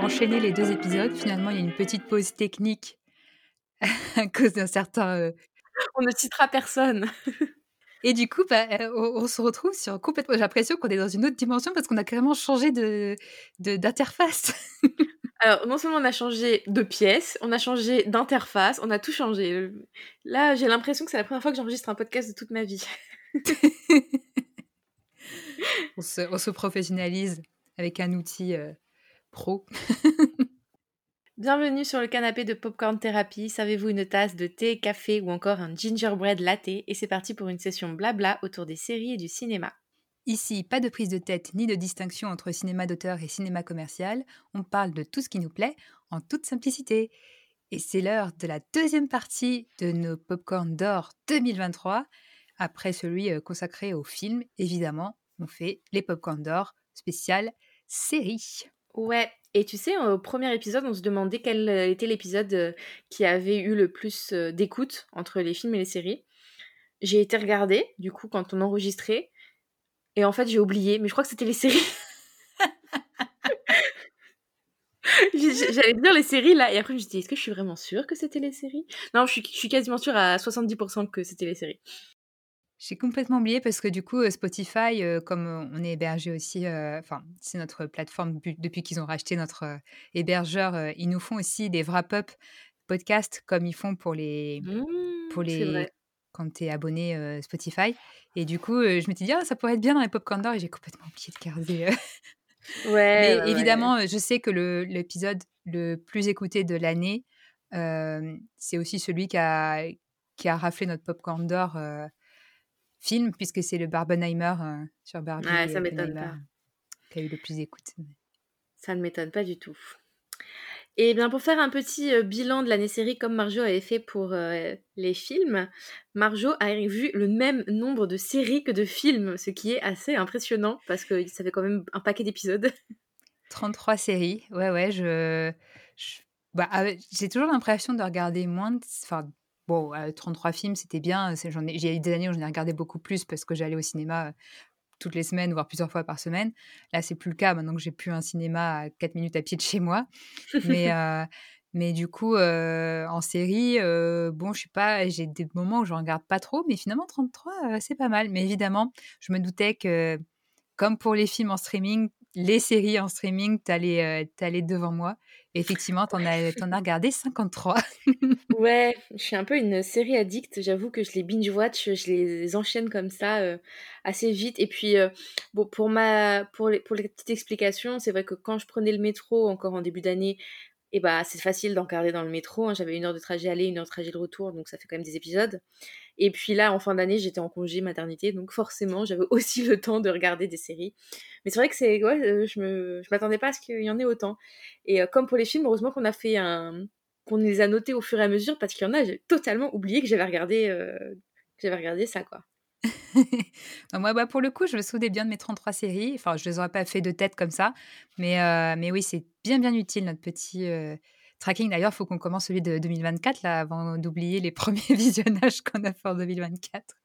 Enchaîner les deux épisodes. Finalement, il y a une petite pause technique à cause d'un certain. euh, On ne citera personne. Et du coup, bah, euh, on, on se retrouve sur complètement. J'ai l'impression qu'on est dans une autre dimension parce qu'on a carrément changé de de- d'interface. Alors, non seulement on a changé de pièce, on a changé d'interface, on a tout changé. Là, j'ai l'impression que c'est la première fois que j'enregistre un podcast de toute ma vie. on, se, on se professionnalise avec un outil euh, pro. Bienvenue sur le canapé de Popcorn Therapy. Savez-vous une tasse de thé, café ou encore un gingerbread latte? Et c'est parti pour une session blabla autour des séries et du cinéma. Ici, pas de prise de tête ni de distinction entre cinéma d'auteur et cinéma commercial. On parle de tout ce qui nous plaît en toute simplicité. Et c'est l'heure de la deuxième partie de nos Popcorn d'or 2023. Après celui euh, consacré au film, évidemment, on fait les Popcorn d'or spécial série. Ouais, et tu sais, au premier épisode, on se demandait quel euh, était l'épisode euh, qui avait eu le plus euh, d'écoute entre les films et les séries. J'ai été regarder, du coup, quand on enregistrait, et en fait, j'ai oublié, mais je crois que c'était les séries. J'allais dire les séries là, et après je me suis dit, est-ce que je suis vraiment sûre que c'était les séries? Non, je suis, je suis quasiment sûre à 70% que c'était les séries. J'ai complètement oublié parce que du coup, euh, Spotify, euh, comme euh, on est hébergé aussi, enfin, c'est notre plateforme bu- depuis qu'ils ont racheté notre hébergeur, ils nous font aussi des wrap-up podcasts comme ils font pour les, pour Mmh, c'est les vrai. quand tu es abonné Spotify. Et du coup, je me suis dit, ah, ça pourrait être bien dans les Popcorn d'or et j'ai complètement oublié de garder. Ouais, Mais ouais, évidemment, je sais que le- l'épisode le plus écouté de l'année, c'est aussi celui qui a, qui a raflé notre Popcorn d'or film, puisque c'est le Barbenheimer euh, sur Barbie Ouais, ça m'étonne pas. qui a eu le plus d'écoute. Ça ne m'étonne pas du tout. Et bien pour faire un petit euh, bilan de l'année série comme Marjo avait fait pour euh, les films, Marjo a vu le même nombre de séries que de films, ce qui est assez impressionnant parce que ça fait quand même un paquet d'épisodes. 33 séries, ouais, ouais, je... je- bah, ah, j'ai toujours l'impression de regarder moins de... Enfin, bon, euh, 33 films, c'était bien. c'est- j'en ai- J'ai eu des années où j'en ai regardé beaucoup plus parce que j'allais au cinéma toutes les semaines, voire plusieurs fois par semaine. Là, c'est plus le cas maintenant que j'ai plus un cinéma à 4 minutes à pied de chez moi. Mais, euh, mais du coup, euh, en série, euh, bon, je sais pas, j'ai des moments où je regarde pas trop, mais finalement, 33, euh, c'est pas mal. Mais évidemment, je me doutais que, comme pour les films en streaming, les séries en streaming, euh, t'allais devant moi. Effectivement, t'en as, t'en as regardé 53. Ouais, je suis un peu une série addict. J'avoue que je les binge-watch, je les enchaîne comme ça euh, assez vite. Et puis, euh, bon, pour ma, pour les, petites explications, c'est vrai que quand je prenais le métro encore en début d'année, et bah c'est facile d'en regarder dans le métro. hein. J'avais une heure de trajet aller, une heure de trajet de retour, donc ça fait quand même des épisodes. Et puis là, en fin d'année, j'étais en congé maternité, donc forcément, j'avais aussi le temps de regarder des séries. Mais c'est vrai que c'est, ouais, euh, je me, je m'attendais pas à ce qu'il y en ait autant. Et euh, comme pour les films, heureusement qu'on a fait un qu'on les a notés au fur et à mesure parce qu'il y en a, j'ai totalement oublié que j'avais regardé, euh, j'avais regardé ça, quoi. Bah, Moi, bah, pour le coup, je me souvenais bien de mes 33 séries. Enfin, je les aurais pas fait de tête comme ça. Mais, mais oui, c'est bien, bien utile, notre petit tracking. D'ailleurs, il faut qu'on commence celui de 2024, là, avant d'oublier les premiers visionnages qu'on a fait en 2024.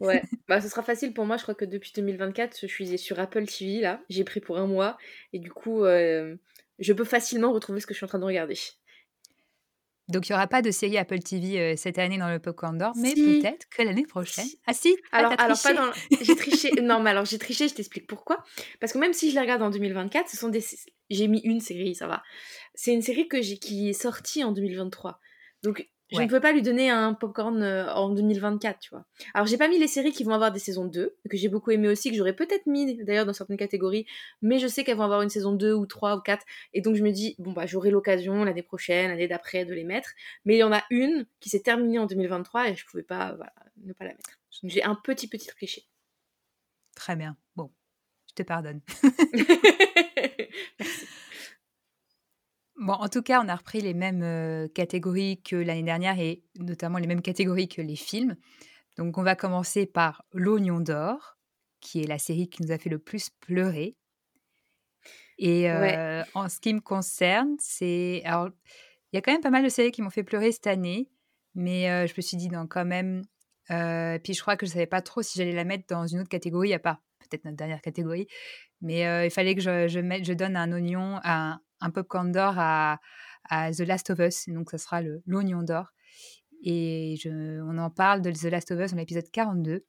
Ouais, bah ce sera facile pour moi, je crois que depuis 2024, je suis sur Apple TV, là, j'ai pris pour un mois, et du coup, euh, je peux facilement retrouver ce que je suis en train de regarder. Donc, il n'y aura pas de série Apple TV euh, cette année dans le Popcorn d'Or, mais Si. peut-être que l'année prochaine. Si. Ah si? Ah, Alors, pas dans. J'ai triché. non, mais alors j'ai triché, je t'explique pourquoi. Parce que même si je les regarde en 2024, ce sont des. J'ai mis une série, ça va. C'est une série que j'ai qui est sortie en 2023. Donc, je ne peux pas lui donner un popcorn euh, en 2024, tu vois. Alors, j'ai pas mis les séries qui vont avoir des saisons 2, que j'ai beaucoup aimé aussi, que j'aurais peut-être mis d'ailleurs dans certaines catégories, mais je sais qu'elles vont avoir une saison 2 ou 3 ou 4, et donc je me dis, bon, bah, j'aurai l'occasion l'année prochaine, l'année d'après de les mettre. Mais il y en a une qui s'est terminée en 2023 et je pouvais pas, voilà, ne pas la mettre. J'ai un petit, petit cliché. Très bien. Bon, je te pardonne. Bon, en tout cas, on a repris les mêmes euh, catégories que l'année dernière et notamment les mêmes catégories que les films. Donc, on va commencer par L'Oignon d'Or, qui est la série qui nous a fait le plus pleurer. Et Ouais. en ce qui me concerne, c'est alors il y a quand même pas mal de séries qui m'ont fait pleurer cette année, mais je me suis dit: «Non, quand même», puis je crois que je savais pas trop si j'allais la mettre dans une autre catégorie à part peut-être notre dernière catégorie, mais il fallait que je je mette je donne un oignon un un popcorn d'or à à The Last of Us, donc ça sera l'Oignon d'Or et je on en parle de The Last of Us dans l'épisode 42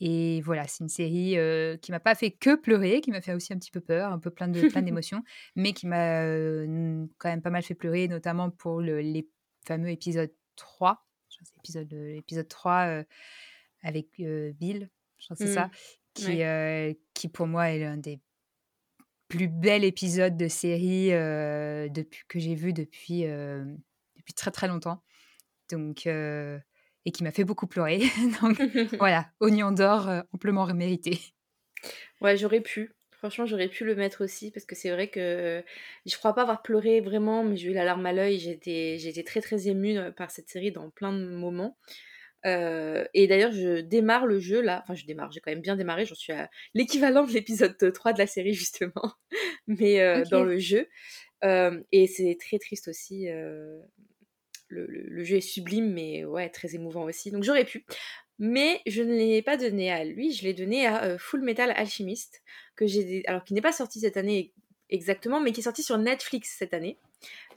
et voilà, c'est une série, heu, qui m'a pas fait que pleurer, qui m'a fait aussi un petit peu peur, un peu plein de plein d'émotions, mais qui m'a, heu, quand même pas mal fait pleurer, notamment pour le les fameux épisode 3. Je crois que c'est l'épisode, heu, l'épisode 3, heu, avec, heu, Bill, je crois que c'est Mmh. ça, qui, Ouais. heu, qui pour moi est l'un des plus bels épisodes de série, depuis que j'ai vu depuis, depuis très, très longtemps. Donc et qui m'a fait beaucoup pleurer. Donc voilà, Oignon d'Or, amplement mérité. Ouais, j'aurais pu. Franchement, j'aurais pu le mettre aussi parce que c'est vrai que je crois pas avoir pleuré vraiment, mais j'ai eu la larme à l'œil. J'étais j'étais très, très émue, par cette série dans plein de moments. Heu et d'ailleurs, je démarre le jeu là, enfin je démarre, j'ai quand même bien démarré, j'en suis à l'équivalent de l'épisode 3 de la série justement, mais heu, dans le jeu. Hem et c'est très triste aussi, le le le jeu est sublime, mais ouais, très émouvant aussi, donc j'aurais pu. Mais je ne l'ai pas donné à lui, je l'ai donné à, heu, Fullmetal Alchemist, que j'ai alors qui n'est pas sorti cette année exactement, mais qui est sorti sur Netflix cette année.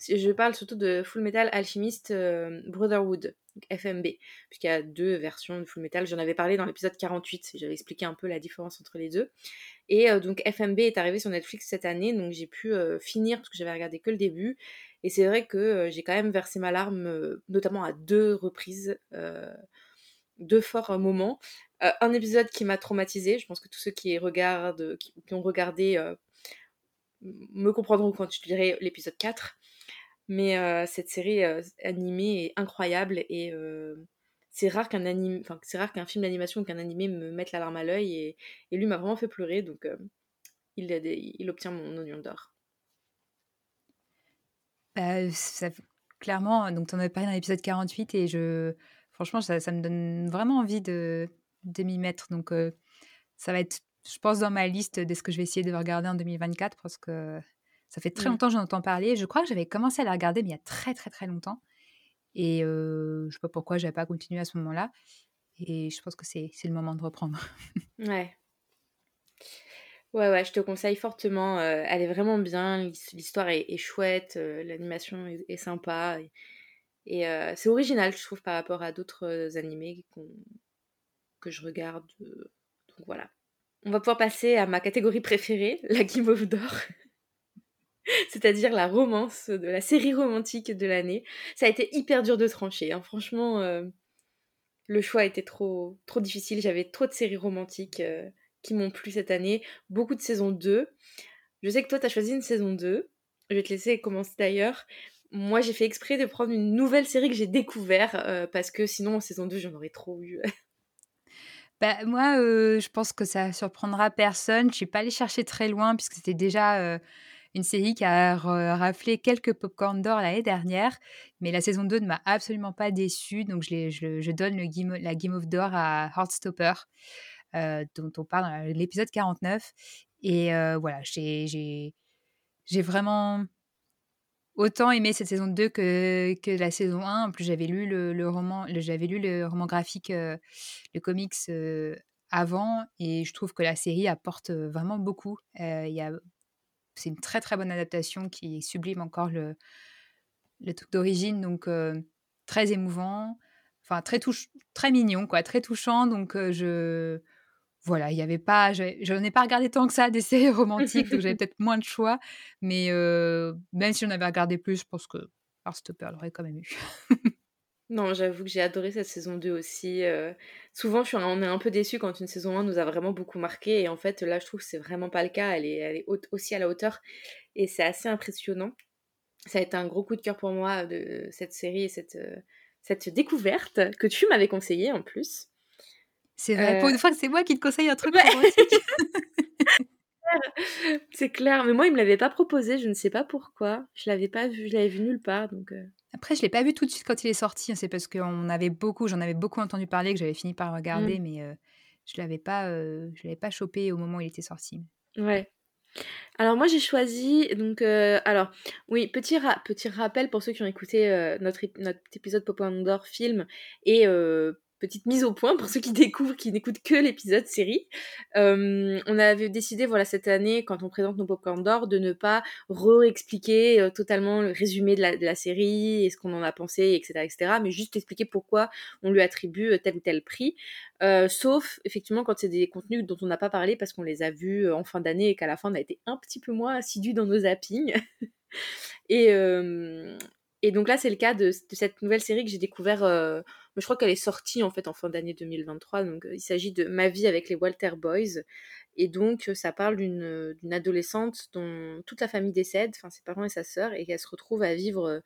Je parle surtout de Fullmetal Alchemist, heu, Brotherhood, FMB, puisqu'il y a 2 versions de Fullmetal. J'en avais parlé dans l'épisode 48, j'avais expliqué un peu la différence entre les 2 et heu, donc FMB est arrivé sur Netflix cette année, donc j'ai pu, heu, finir parce que j'avais regardé que le début et c'est vrai que, heu, j'ai quand même versé ma larme, notamment à 2 reprises, heu, 2 forts moments. Un épisode qui m'a traumatisée, je pense que tous ceux qui regardent, qui ont regardé, me comprendront quand je dirai l'épisode 4. Mais heu, cette série, heu, animée est incroyable et heu, c'est rare qu'un c'est rare qu'un film d'animation ou qu'un animé me mette la larme à l'œil et lui m'a vraiment fait pleurer donc il obtient mon Oignon d'Or. Bah, ça clairement, donc tu en avais parlé dans l'épisode 48 et je franchement, ça ça me donne vraiment envie de de m'y mettre donc ça va être, je pense, dans ma liste de ce que je vais essayer de regarder en 2024 parce que ça fait très Mmh. longtemps que j'en entends parler. Je crois que j'avais commencé à la regarder, mais il y a très, très, très longtemps et je sais pas pourquoi j'avais pas continué à ce moment-là et je pense que c'est le moment de reprendre. Ouais. Ouais, ouais, je te conseille fortement, elle est vraiment bien, l'his l'histoire est est chouette, l'animation est est sympa et c'est original, je trouve, par rapport à d'autres animés que je regarde, donc voilà. On va pouvoir passer à ma catégorie préférée, la Guimauve d'Or. C'est-à-dire la romance de la série romantique de l'année. Ça a été hyper dur de trancher, hein, franchement, heu, le choix était trop trop difficile. J'avais trop de séries romantiques, heu, qui m'ont plu cette année, beaucoup de saison 2. Je sais que toi, tu as choisi une saison 2. Je vais te laisser commencer d'ailleurs. Moi, j'ai fait exprès de prendre une nouvelle série que j'ai découvert, heu, parce que sinon en saison 2, j'en aurais trop eu. Bah, moi, heu, je pense que ça surprendra personne. Je suis pas allée chercher très loin puisque c'était déjà, heu, une série qui a raflé quelques popcorn d'or l'année dernière, mais la saison 2 ne m'a absolument pas déçue, donc je donne le guimo la Guimauve d'Or à Heartstopper, heu, dont on parle dans l'épisode 49 et voilà, j'ai vraiment autant aimé cette saison 2 que que la saison 1. En plus, j'avais lu le roman j'avais lu le roman graphique, heu, le comics, heu, avant et je trouve que la série apporte, heu, vraiment beaucoup. A c'est une très, très bonne adaptation qui sublime encore le le truc d'origine donc très émouvant, enfin très touch très mignon quoi, très touchant donc je voilà, il y avait pas j'ai j'en ai pas regardé tant que ça des séries romantiques, donc j'avais peut-être moins de choix, mais même si j'en avais regardé plus, je pense que Heartstopper l'aurait quand même eu. Non, j'avoue que j'ai adoré cette saison 2 aussi, souvent je suis on est un peu déçus quand une saison 1 nous a vraiment beaucoup marqués et en fait, là, je trouve que c'est vraiment pas le cas. Elle est elle est haute aussi à la hauteur et c'est assez impressionnant. Ça a été un gros coup de cœur pour moi de cette série et cette, cette découverte que tu m'avais conseillée en plus. C'est vrai, pour Heu une fois que c'est moi qui te conseille un truc ouais. c'est clair. Mais moi, il me l'avait pas proposé, je ne sais pas pourquoi. Je l'avais pas vu, je l'avais vu nulle part, donc. Euh. Après, je l'ai pas vu tout de suite quand il est sorti. Hein. C'est parce qu'on avait beaucoup, j'en avais beaucoup entendu parler que j'avais fini par regarder, mmh. mais euh, je l'avais pas, euh, je l'avais pas chopé au moment où il était sorti. Ouais. Alors moi j'ai choisi donc alors oui petit petit rappel pour ceux qui ont écouté notre notre épisode Pop d'Or film et petite mise au point pour ceux qui découvrent, qui n'écoutent que l'épisode série. Euh, on avait décidé, voilà, cette année, quand on présente nos popcorn d'or, de ne pas re-expliquer euh, totalement le résumé de la, série et ce qu'on en a pensé, etc., etc., mais juste expliquer pourquoi on lui attribue euh, tel ou tel prix. sauf, effectivement, quand c'est des contenus dont on n'a pas parlé parce qu'on les a vus en fin d'année et qu'à la fin, on a été un petit peu moins assidus dans nos zappings. et, donc là, c'est le cas de, cette nouvelle série que j'ai découvert. Euh, je crois qu'elle est sortie en fait en fin d'année 2023. Donc euh, il s'agit de Ma vie avec les Walter Boys. Et donc euh, ça parle d'une adolescente dont toute la famille décède, enfin ses parents et sa sœur, et qu'elle se retrouve à vivre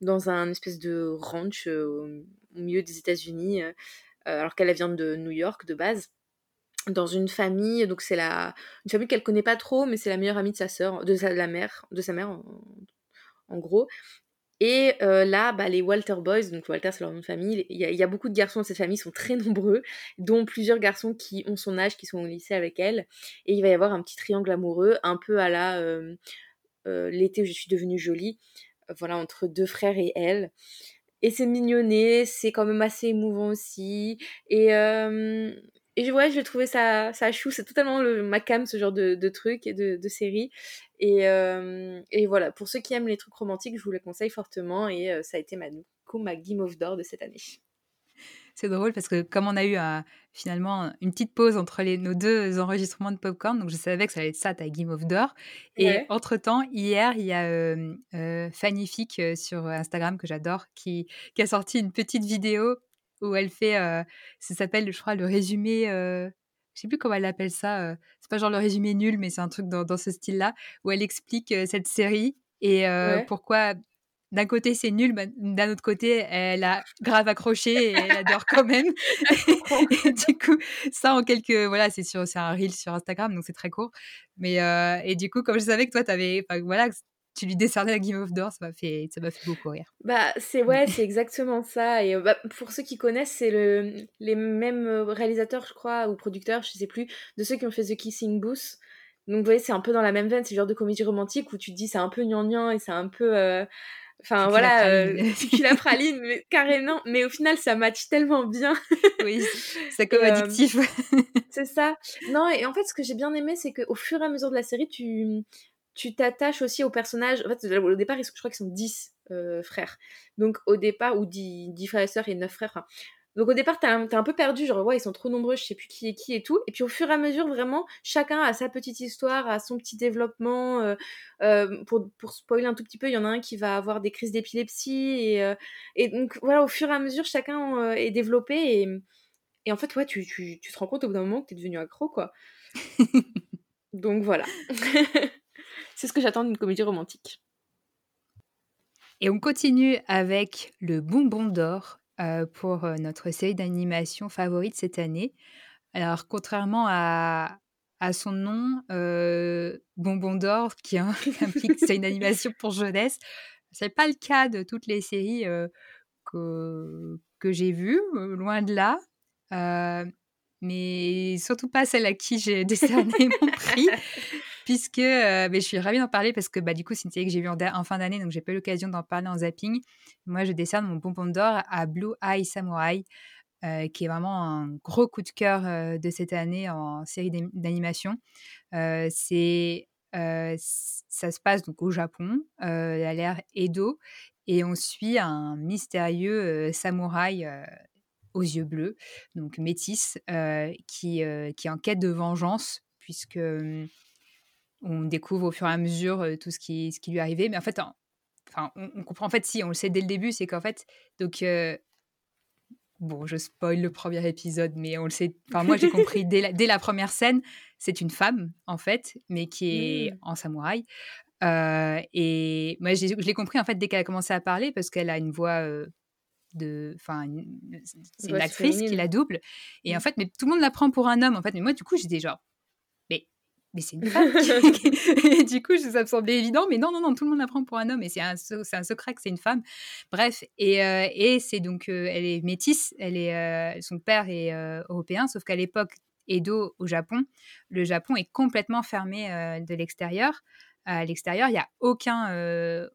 dans un espèce de ranch au, milieu des États-Unis, alors qu'elle vient de New York de base dans une famille, donc c'est la une famille qu'elle connaît pas trop, mais c'est la meilleure amie de sa sœur, de sa la mère, de sa mère en gros, et euh, là, bah, les Walter Boys, donc Walter c'est leur nom de famille, il y, a beaucoup de garçons dans cette famille, ils sont très nombreux, dont plusieurs garçons qui ont son âge, qui sont au lycée avec elle. Et il va y avoir un petit triangle amoureux, un peu à la euh, euh, l'été où je suis devenue jolie, voilà, entre deux frères et elle. Et c'est mignonné, c'est quand même assez émouvant aussi. Et, et ouais, je trouvé ça, ça chou, c'est totalement le, ma cam, ce genre de, de truc et de, de série. Et, euh, et, voilà, pour ceux qui aiment les trucs romantiques, je vous les conseille fortement et euh, ça a été ma, ma Game of d'or de cette année. C'est drôle parce que comme on a eu euh, finalement une petite pause entre les, nos deux enregistrements de Popcorn, donc je savais que ça allait être ça ta Game of d'or. Et entre-temps, hier, il y a euh, Fannyfic sur Instagram que j'adore qui, qui, a sorti une petite vidéo où elle fait, ça s'appelle, je crois, le résumé, je sais plus comment elle appelle ça, c'est pas genre le résumé nul, mais c'est un truc dans, ce style-là, où elle explique cette série et pourquoi d'un côté c'est nul, d'un autre côté elle a grave accroché et elle adore quand même. et, du coup, ça en quelques, voilà, c'est sur, c'est un reel sur Instagram, donc c'est très court. Mais et du coup, comme je savais que toi t'avais, voilà, tu lui décernais la Game of d'or, ça m'a fait, ça m'a fait beaucoup rire. Bah c'est ouais, c'est exactement ça. Et bah, pour ceux qui connaissent, c'est le, les mêmes euh, réalisateurs, je crois, ou producteurs, je sais plus, de ceux qui ont fait The Kissing Booth. Donc vous voyez, c'est un peu dans la même veine, c'est le genre de comédie romantique où tu te dis c'est un peu gnangnan et c'est un peu euh, Enfin voilà, euh, la praline, mais carrément. Mais au final, ça match tellement bien. oui, c'est comme addictif. c'est ça. Non, et en fait, ce que j'ai bien aimé, c'est qu'au fur et à mesure de la série, tu, tu t'attaches aussi aux personnages. En fait, au départ, je crois qu'ils sont 10 euh, frères. Donc, au départ, ou 10, frères et sœurs et 9 frères. donc, au départ, t'es un, un, peu perdu, genre, ouais, ils sont trop nombreux, je sais plus qui est qui et tout. Et puis, au fur et à mesure, vraiment, chacun a sa petite histoire, a son petit développement. Euh, euh, pour, pour spoiler un tout petit peu, il y en a un qui va avoir des crises d'épilepsie. Et, et donc, voilà, au fur et à mesure, chacun est développé. Et, et en fait, ouais, tu, tu, tu te rends compte au bout d'un moment que t'es devenu accro, quoi. donc, voilà. C'est ce que j'attends d'une comédie romantique. Et on continue avec le bonbon d'or euh, pour euh, notre série d'animation favorite cette année. Alors, contrairement à, à son nom, euh, Bonbon d'or, qui implique c'est une animation pour jeunesse, c'est pas le cas de toutes les séries que, que j'ai vues, loin de là. mais surtout pas celle à qui j'ai décerné mon prix puisque euh, je suis ravie d'en parler parce que bah, du coup, c'est une série que j'ai vue en, fin d'année, donc j'ai pas eu l'occasion d'en parler en zapping. Moi, je décerne mon bonbon d'or à Blue Eye Samurai, euh, qui est vraiment un gros coup de cœur euh, de cette année en série d'animation. c'est ça se passe donc au Japon, à l'ère Edo, et on suit un mystérieux samouraï aux yeux bleus, donc métis, qui, qui est en quête de vengeance, puisque hum, on découvre au fur et à mesure tout ce qui, ce qui lui arrivait. Mais en fait, enfin, on, comprend, en fait, si, on le sait dès le début, c'est qu'en fait, donc, bon, je spoil le premier épisode, mais on le sait, enfin, moi j'ai compris dès la, dès la, première scène, c'est une femme, en fait, mais qui est mmh. en samouraï. et moi, je l'ai compris, en fait, dès qu'elle a commencé à parler, parce qu'elle a une voix de enfin c'est une actrice qui la double et en mmh. fait mais tout le monde la prend pour un homme en fait mais moi du coup j'étais genre mais c'est une femme. et du coup, ça me semblait évident, mais non, non, non, tout le monde la prend pour un homme et c'est un, secret que c'est une femme. Bref, et, euh, c'est donc, euh, elle est métisse, elle est, euh, son père est européen, sauf qu'à l'époque, Edo au Japon, le Japon est complètement fermé de l'extérieur à l'extérieur. Il n'y a aucun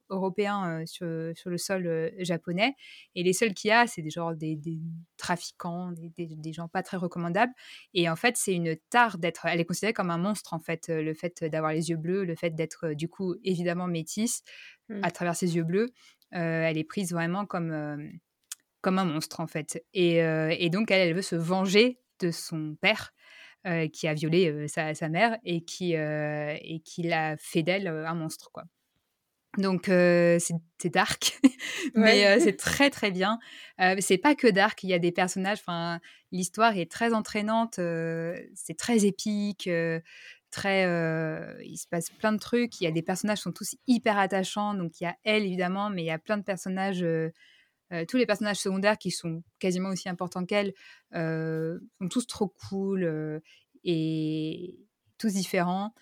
Européen sur, sur, le sol japonais. Et les seuls qu'il y a, c'est des, genre, des, des trafiquants, des, des, gens pas très recommandables. Et en fait, c'est une tare d'être. Elle est considérée comme un monstre, en fait, le fait d'avoir les yeux bleus, le fait d'être, du coup, évidemment métisse mmh. à travers ses yeux bleus. elle est prise vraiment comme, comme un monstre, en fait. Et, et donc, elle, elle veut se venger de son père euh, qui a violé euh, sa, mère et qui, euh, et qui l'a fait d'elle un monstre, quoi. Donc c'est dark, mais c'est très très bien. c'est pas que dark, il y a des personnages. Enfin, l'histoire est très entraînante, c'est très épique, très. il se passe plein de trucs. Il y a des personnages qui sont tous hyper attachants. Donc il y a elle évidemment, mais il y a plein de personnages euh, tous les personnages secondaires qui sont quasiment aussi importants qu'elle euh, sont tous trop cool euh, et tous différents.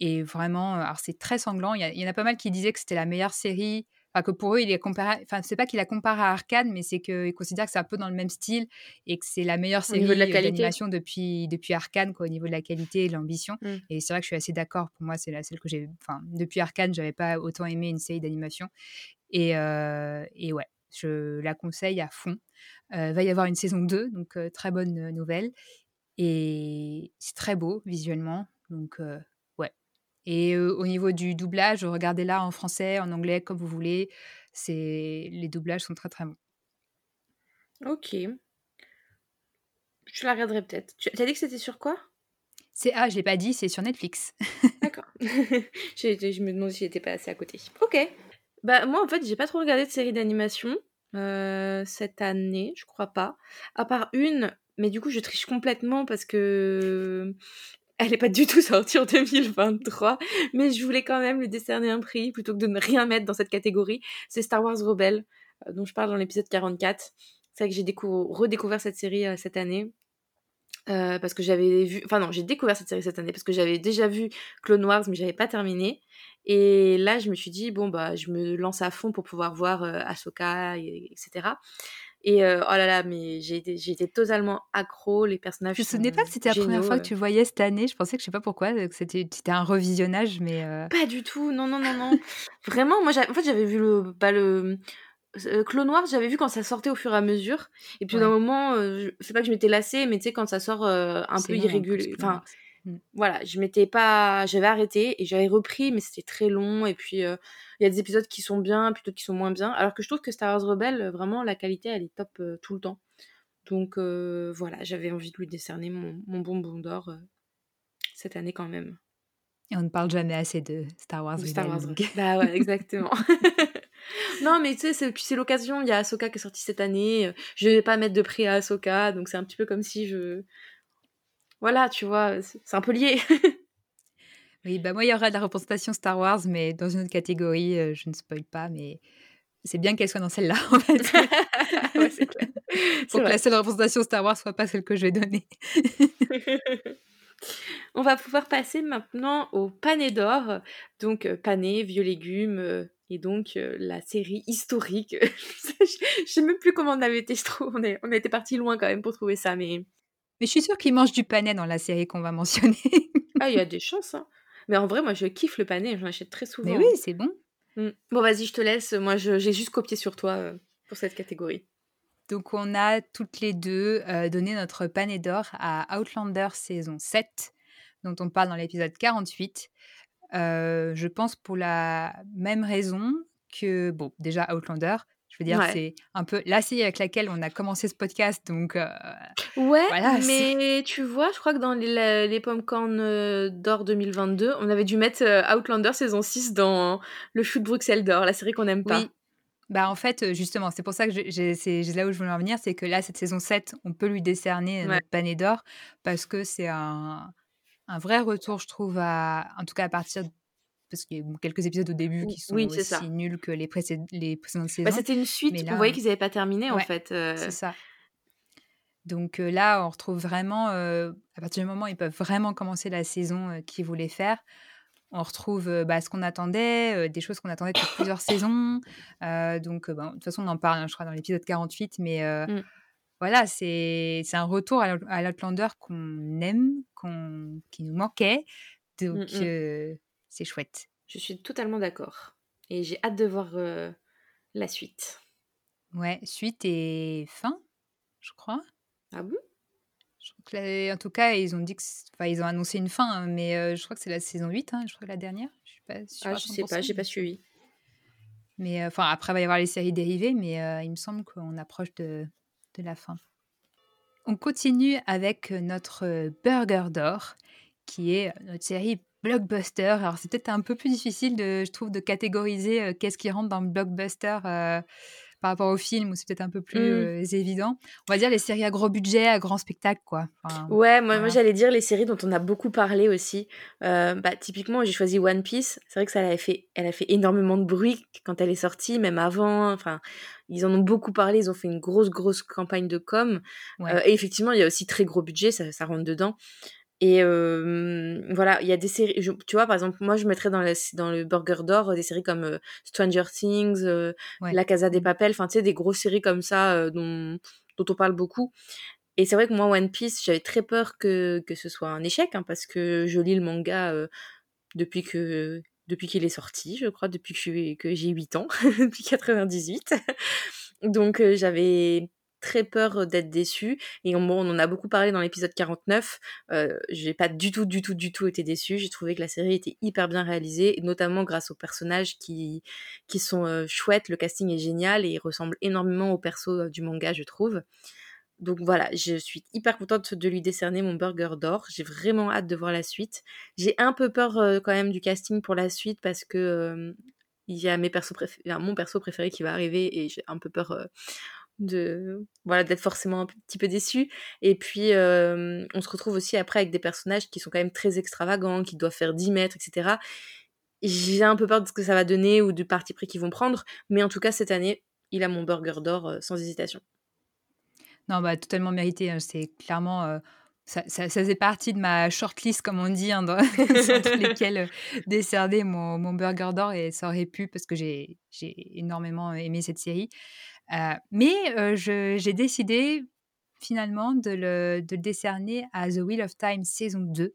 Et vraiment, alors c'est très sanglant. Il y, en a pas mal qui disaient que c'était la meilleure série. Enfin, que pour eux, il est comparé. Enfin, c'est pas qu'il la compare à Arcane, mais c'est qu'ils considèrent que c'est un peu dans le même style et que c'est la meilleure série d'animation depuis, depuis Arcane, quoi, au niveau de la qualité et de l'ambition. Mmh. Et c'est vrai que je suis assez d'accord. Pour moi, c'est la celle que j'ai. Enfin, depuis Arcane, j'avais pas autant aimé une série d'animation. Et, et ouais, je la conseille à fond. Il va y avoir une saison 2, donc très bonne nouvelle. Et c'est très beau visuellement, donc ouais. Et au niveau du doublage, regardez-la en français, en anglais, comme vous voulez. C'est les doublages sont très très bons. Ok. Je la regarderai peut-être. Tu as dit que c'était sur quoi? C'est ah, je l'ai pas dit, c'est sur Netflix. D'accord. je, me demande si j'étais pas assez à côté. Ok. Bah, moi, en fait, j'ai pas trop regardé de séries d'animation euh, cette année, je crois pas. À part une, mais du coup, je triche complètement parce que elle est pas du tout sortie en 2023, mais je voulais quand même lui décerner un prix plutôt que de ne rien mettre dans cette catégorie. C'est Star Wars Rebelle, euh, dont je parle dans l'épisode 44. C'est vrai que j'ai redécouvert cette série euh, cette année. parce que j'avais vu, enfin non, j'ai découvert cette série cette année parce que j'avais déjà vu Clone Wars, mais j'avais pas terminé. Et là, je me suis dit, bon, bah, je me lance à fond pour pouvoir voir euh, Ahsoka, etc. Et euh, oh là là, mais j'ai été, j'ai été totalement accro, les personnages. Je ne souvenais pas que c'était la première fois que tu voyais cette année? Je pensais que je sais pas pourquoi, que c'était, c'était un revisionnage, mais. Euh pas du tout, non, non, non, non. Vraiment, moi, en fait, j'avais vu le. Bah, le Clone Noir, j'avais vu quand ça sortait au fur et à mesure. Et puis, d'un moment, je sais pas que je m'étais lassée, mais tu sais, quand ça sort un peu irrégulier. Enfin. Voilà, je m'étais pas, j'avais arrêté et j'avais repris, mais c'était très long. Et puis il y a des épisodes qui sont bien, puis d'autres qui sont moins bien. Alors que je trouve que Star Wars Rebelle, vraiment la qualité, elle est top tout le temps. Donc voilà, j'avais envie de lui décerner mon, mon bonbon d'or cette année quand même. Et on ne parle jamais assez de Star Wars. Star Wars. Bah ouais, exactement. non, mais tu sais, c'est l'occasion. Il y a Ahsoka qui est sortie cette année. Je vais pas mettre de prix à Ahsoka, donc c'est un petit peu comme si je voilà, tu vois, c'est un peu lié. oui, bah moi, il y aura de la représentation Star Wars, mais dans une autre catégorie, euh, je ne spoil pas, mais c'est bien qu'elle soit dans celle-là, en fait. c'est clair. Pour que la seule représentation Star Wars soit pas celle que je vais donner. On va pouvoir passer maintenant au pané d'or. Donc, euh, pané, vieux légumes, euh, et donc la série historique. je sais même plus comment on avait été, je trouve. On, est, on était parti loin quand même pour trouver ça, mais mais je suis sûre qu'il mange du panais dans la série qu'on va mentionner. ah, il y a des chances. Hein. Mais en vrai, moi, je kiffe le panais. J'en achète très souvent. Mais oui, c'est bon. Mmh. Bon, vas-y, je te laisse. Moi, j'ai juste copié sur toi euh, pour cette catégorie. Donc, on a toutes les deux euh, donné notre panais d'or à Outlander saison 7, dont on parle dans l'épisode 48. Euh, je pense pour la même raison que, bon, déjà Outlander, je veux dire, c'est un peu la série avec laquelle on a commencé ce podcast, donc. Euh, ouais, mais tu vois, je crois que dans les, les Popcorn euh, d'or 2022, on avait dû mettre euh, Outlander saison 6 dans le shoot Bruxelles d'or, la série qu'on n'aime pas. Oui. Bah en fait, justement, c'est pour ça que c'est là où je voulais en venir, c'est que là, cette saison 7, on peut lui décerner notre panier d'or parce que c'est un, un vrai retour, je trouve, à, en tout cas à partir parce qu'il y a quelques épisodes au début qui sont aussi nuls que les, les précédentes bah, saisons. C'était une suite, on voyait qu'ils n'avaient pas terminé en fait. C'est ça. Donc là, on retrouve vraiment, à partir du moment où ils peuvent vraiment commencer la saison qu'ils voulaient faire, on retrouve bah, ce qu'on attendait, des choses qu'on attendait depuis plusieurs saisons. donc, ben, de toute façon, on en parle, hein, je crois, dans l'épisode 48, mais Mmh. voilà, c'est un retour à l'Outlander qu'on aime, qu'on qui nous manquait. Mmh Donc, mh. C'est chouette. Je suis totalement d'accord et j'ai hâte de voir, la suite. Ouais, suite et fin, je crois. Ah bon? Je crois que la en tout cas, ils ont dit que enfin, ils ont annoncé une fin, hein, mais je crois que c'est la saison 8, hein, je crois la dernière. Je suis pas sûre Ah, je 100 sais pas, j'ai pas suivi. mais enfin, après, il va y avoir les séries dérivées, mais il me semble qu'on approche de de la fin. On continue avec notre burger d'or, qui est notre série blockbuster. Alors, c'est peut-être un peu plus difficile de je trouve, de catégoriser, qu'est-ce qui rentre dans le blockbuster, par rapport au film où c'est peut-être un peu plus, Mmh. évident. On va dire les séries à gros budget, à grand spectacle, quoi. Enfin, Ouais, moi j'allais dire les séries dont on a beaucoup parlé aussi. Bah, typiquement, j'ai choisi One Piece. C'est vrai que ça l'avait fait elle a fait énormément de bruit quand elle est sortie, même avant, enfin, ils en ont beaucoup parlé, ils ont fait une grosse, grosse campagne de com. Ouais. Et effectivement, il y a aussi très gros budget, ça ça rentre dedans et hem, voilà, il y a des séries je tu vois, par exemple, moi, je mettrais dans la s dans le burger d'or des séries comme, Stranger Things, Ouais. La Casa de Mmh. Papel, enfin, tu sais, des grosses séries comme ça, dont dont on parle beaucoup et c'est vrai que moi, One Piece, j'avais très peur que que ce soit un échec, hein, parce que je lis le manga, depuis que depuis qu'il est sorti, je crois, depuis que j'ai 8 ans, depuis 98. Donc j'avais très peur d'être déçue et on en a beaucoup parlé dans l'épisode 49. Heu, j'ai pas du tout, du tout, du tout été déçue. J'ai trouvé que la série était hyper bien réalisée notamment grâce aux personnages qui sont, chouettes. Le casting est génial et il ressemble énormément aux persos du manga, je trouve. Donc voilà, je suis hyper contente de lui décerner mon burger d'or. J'ai vraiment hâte de voir la suite. J'ai un peu peur, quand même du casting pour la suite parce que, il y a mes persos mon perso préféré qui va arriver et j'ai un peu peur, de voilà, d'être forcément un petit peu déçue et puis, on se retrouve aussi après avec des personnages qui sont quand même très extravagants, qui doivent faire 10 mètres et cetera. J'ai un peu peur de ce que ça va donner ou du parti pris qu'ils vont prendre, mais en tout cas, cette année, il a mon burger d'or, sans hésitation. Non, bah, totalement mérité, hein. C'est clairement, ça ça faisait partie de ma short list comme on dit, hein, dans entre lesquels décerner mon mon burger d'or et ça aurait pu parce que j'ai j'ai énormément aimé cette série. Heu, mais je j'ai décidé finalement de le de le décerner à The Wheel of Time saison 2,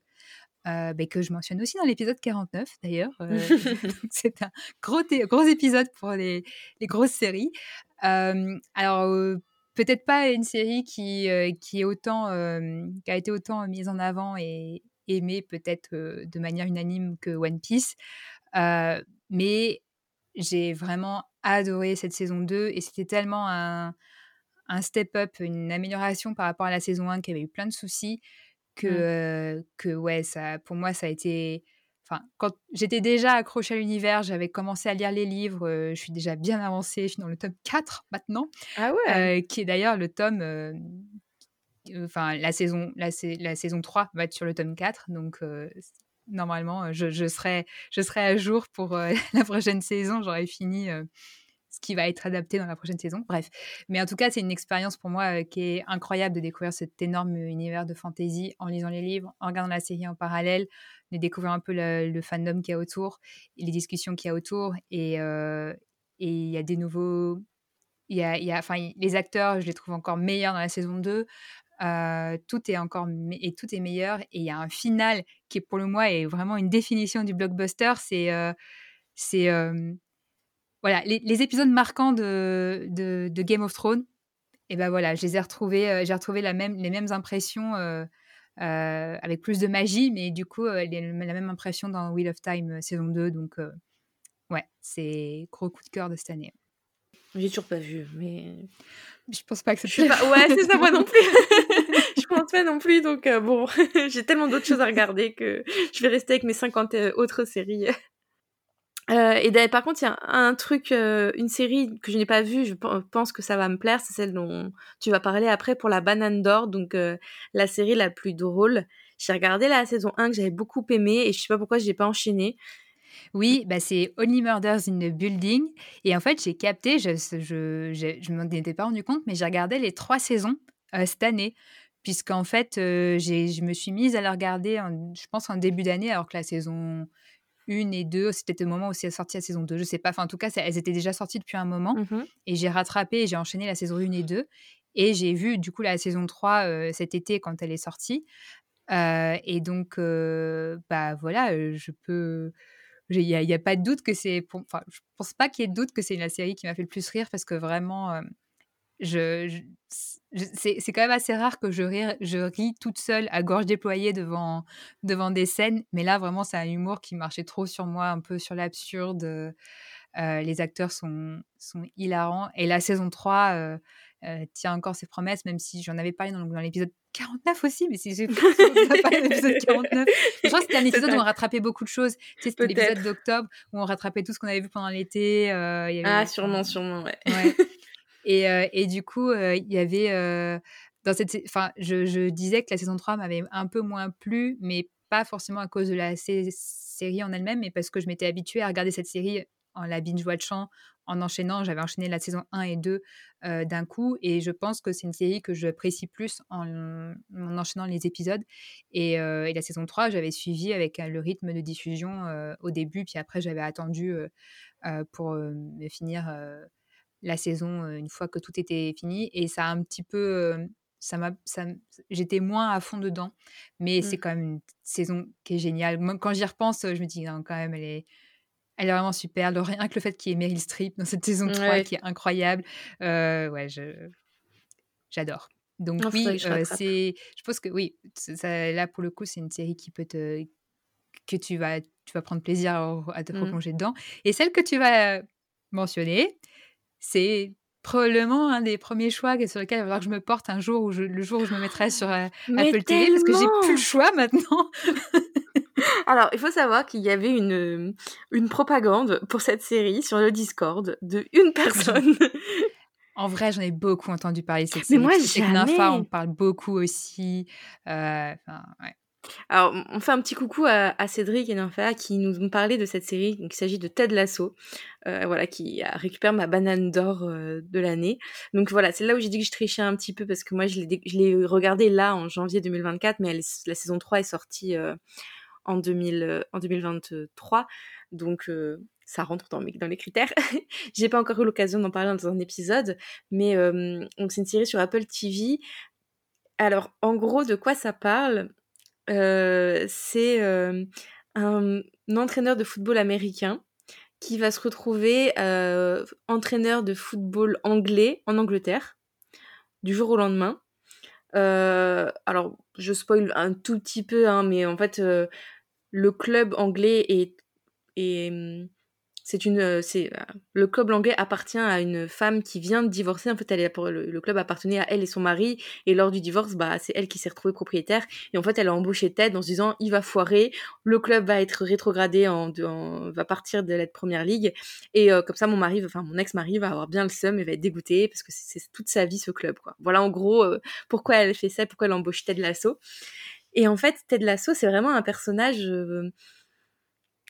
heu, beh, que je mentionne aussi dans l'épisode 49 d'ailleurs, c'est un gros épisode pour les les grosses séries. Alors, peut-être pas une série qui, qui est autant, hem, qui a été autant mise en avant et aimée peut-être, de manière unanime que One Piece. Mais j'ai vraiment adoré cette saison 2 et c'était tellement un un step up, une amélioration par rapport à la saison 1 qui avait eu plein de soucis que, Mmh. heu, que ouais, ça pour moi, ça a été enfin, quand j'étais déjà accrochée à l'univers, j'avais commencé à lire les livres, heu, je suis déjà bien avancée, je suis dans le tome 4 maintenant, Ah ouais! heu, qui est d'ailleurs le tome, enfin la saison la la saison 3 va être sur le tome 4 donc normalement, je je serai je serai à jour pour, la prochaine saison. J'aurai fini, ce qui va être adapté dans la prochaine saison, bref. Mais en tout cas, c'est une expérience pour moi, qui est incroyable de découvrir cet énorme univers de fantasy en lisant les livres, en regardant la série en parallèle, de découvrir un peu le fandom qu'il y a autour les discussions qu'il y a autour et il y a des nouveaux y a enfin, les acteurs, je les trouve encore meilleurs dans la saison 2. Heu, tout est encore et tout est meilleur et il y a un final qui, pour le moi, est vraiment une définition du blockbuster. C'est, c'est, hem, voilà, les épisodes marquants de Game of Thrones et bah, voilà, je les j'ai retrouvé la même les mêmes impressions, avec plus de magie, mais du coup, les la même impression dans Wheel of Time saison 2 donc ouais, c'est gros coup de cœur de cette année. J'ai toujours pas vu, mais Je pense pas que je plairait. pas ouais, c'est ça, moi non plus. Je pense pas non plus, donc heu, bon, j'ai tellement d'autres choses à regarder que je vais rester avec mes 50, heu, autres séries. Heu et d'ailleurs, par contre, il y a un truc, une série que je n'ai pas vue, je pen pense que ça va me plaire, c'est celle dont tu vas parler après pour la Banane d'or, donc la série la plus drôle. J'ai regardé la saison 1 que j'avais beaucoup aimée et je sais pas pourquoi j'ai pas enchaîné. Oui, bah, c'est Only Murders in the Building. Et en fait, j'ai capté, je je m'en étais pas rendu compte, mais j'ai regardé les 3 saisons, cette année. Puisqu'en fait, j'ai je me suis mise à la regarder je pense en début d'année alors que la saison 1 et 2, c'était le moment où c'est sorti la saison 2, je sais pas, enfin en tout cas, elles étaient déjà sorties depuis un moment. Mmh et j'ai rattrapé et j'ai enchaîné la saison 1 et 2 et j'ai vu du coup la saison 3, cet été quand elle est sortie, et donc bah, voilà, je peux il y a pas de doute que c'est enfin, je pense pas qu'il y ait de doute que c'est la série qui m'a fait le plus rire parce que vraiment, je c'est quand même assez rare que je rie je ris toute seule à gorge déployée devant devant des scènes, mais là vraiment c'est un humour qui marchait trop sur moi, un peu sur l'absurde, heu les acteurs sont sont hilarants. Et la saison 3, heu, tient encore ses promesses, même si j'en avais parlé dans dans l'épisode 49 aussi, mais c'est j'ai parlé de l'épisode 49. Je crois que c'était un épisode où on rattrapait beaucoup de choses. Tu sais, c'était l'épisode d'octobre où on rattrapait tout ce qu'on avait vu pendant l'été, y avait Ah sûrement, sûrement, ouais. ouais. Et, heu, et du coup, heu, il y avait, dans cette enfin, je je disais que la saison 3 m'avait un peu moins plu, mais pas forcément à cause de la sé série en elle-même, mais parce que je m'étais habituée à regarder cette série en la binge watchant, en enchaînant. J'avais enchaîné la saison 1 et 2, heu, d'un coup et je pense que c'est une série que j'apprécie plus en en enchaînant les épisodes et et la saison 3, j'avais suivi avec, le rythme de diffusion, au début, puis après j'avais attendu, pour, finir, la saison, une fois que tout était fini et ça a un petit peu, ça m'a j'étais moins à fond dedans, mais c'est Mmh. quand même une saison qui est géniale. Moi, quand j'y repense, je me dis: «Non, quand même, elle est elle est vraiment super». Le rien que le fait qu'il y ait Meryl Streep dans cette saison 3 Ouais. qui est incroyable, ouais, je j'adore. Donc Oh, oui, je c'est pense que oui, ça là, pour le coup, c'est une série qui peut te que tu vas tu vas prendre plaisir à à te Mmh. replonger dedans et celle que tu vas mentionner, c'est probablement un des 1ers choix sur lequel il va falloir que je me porte un jour où je le jour où je me mettrai sur, Apple TV parce que j'ai plus le choix maintenant. Alors, il faut savoir qu'il y avait une, une propagande pour cette série sur le Discord d'1 Moi, j'en personne. en vrai, j'en ai beaucoup entendu parler de cette Mais moi jamais! parle beaucoup aussi, enfin, ouais. Alors, on on fait un petit coucou à à Cédric et Ninfa qui nous ont parlé de cette série. Donc il s'agit de Ted Lasso, heu, voilà, qui récupère ma banane d'or, heu, de l'année. Donc voilà, c'est là où j'ai dit que je trichais un petit peu parce que moi je l'ai regardée là en janvier 2024, mais elle la saison 3 est sortie, heu, en 2000, heu, en 2023. Donc heu, ça rentre dans dans les critères. J'ai pas encore eu l'occasion d'en parler dans un épisode, mais donc c'est une série sur Apple TV. Alors, en gros, de quoi ça parle? C'est, un entraîneur de football américain qui va se retrouver, entraîneur de football anglais en Angleterre, du jour au lendemain. Heu, alors je spoil un tout petit peu, hein, mais en fait, heu, le club anglais est est, mmh, c'est une, heu, c'est, heu, le club anglais appartient à une femme qui vient de divorcer. En fait, elle est le club appartenait à elle et son mari. Et lors du divorce, bah, c'est elle qui s'est retrouvée propriétaire. Et en fait, elle a embauché Ted en se disant: «Il va foirer, le club va être rétrogradé en va partir de la 1re ligue. Et heu, comme ça mon mari enfin mon ex-mari va avoir bien le seum et va être dégoûté parce que c'est toute sa vie ce club, quoi». Voilà en gros, pourquoi elle fait ça, pourquoi elle embauche Ted Lasso. Et en fait, Ted Lasso, c'est vraiment un personnage,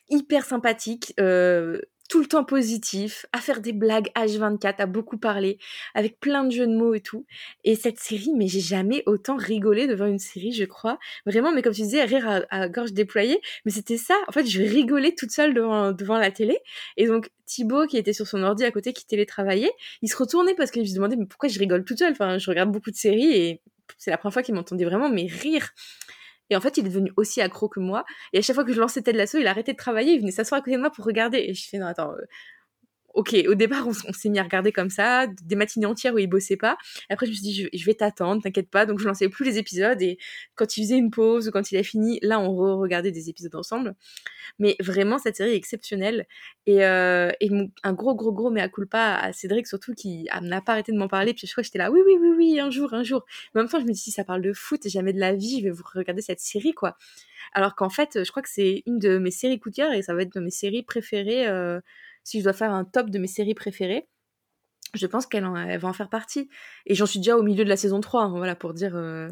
hyper sympathique, heu, tout le temps positif, à faire des blagues H24, à beaucoup parler, avec plein de jeux de mots et tout et cette série, mais j'ai jamais autant rigolé devant une série, je crois. Vraiment, mais comme tu disais, rire à à gorge déployée, mais c'était ça. En fait, je rigolais toute seule devant devant la télé et donc Thibaut, qui était sur son ordi à côté, qui télétravaillait, il se retournait parce qu'il se demandait: «Mais pourquoi je rigole toute seule?» enfin, je regarde beaucoup de séries et c'est la 1re fois qu'il m'entendait vraiment, mais rire et en fait, il est devenu aussi accro que moi. Et à chaque fois que je lançais Ted Lasso, il arrêtait de travailler, il venait s'asseoir à côté de moi pour regarder. Et je fais: «Non, attends, heu, OK». Au départ, on s'est mis à regarder comme ça, des matinées entières où il bossait pas. Après, je me suis dit: «Je je vais t'attendre, t'inquiète pas». Donc je lançais plus les épisodes et quand il faisait une pause ou quand il a fini, là, on re-regardait des épisodes ensemble. Mais vraiment, cette série est exceptionnelle et heu et un gros, gros, gros mea culpa à Cédric surtout qui n'a pas arrêté de m'en parler. Puis à chaque fois, j'étais là: «Oui, oui, oui, oui, un jour, un jour». Mais en même temps, je me dis: «Si ça parle de foot, jamais de la vie, je vais vous regarder cette série, quoi». Alors qu'en fait, je crois que c'est une de mes séries coup de cœur et ça va être de mes séries préférées, heu, si je dois faire un top de mes séries préférées, je pense qu'elle va en faire partie. Et j'en suis déjà au milieu de la saison 3, hein, voilà, pour dire, heu,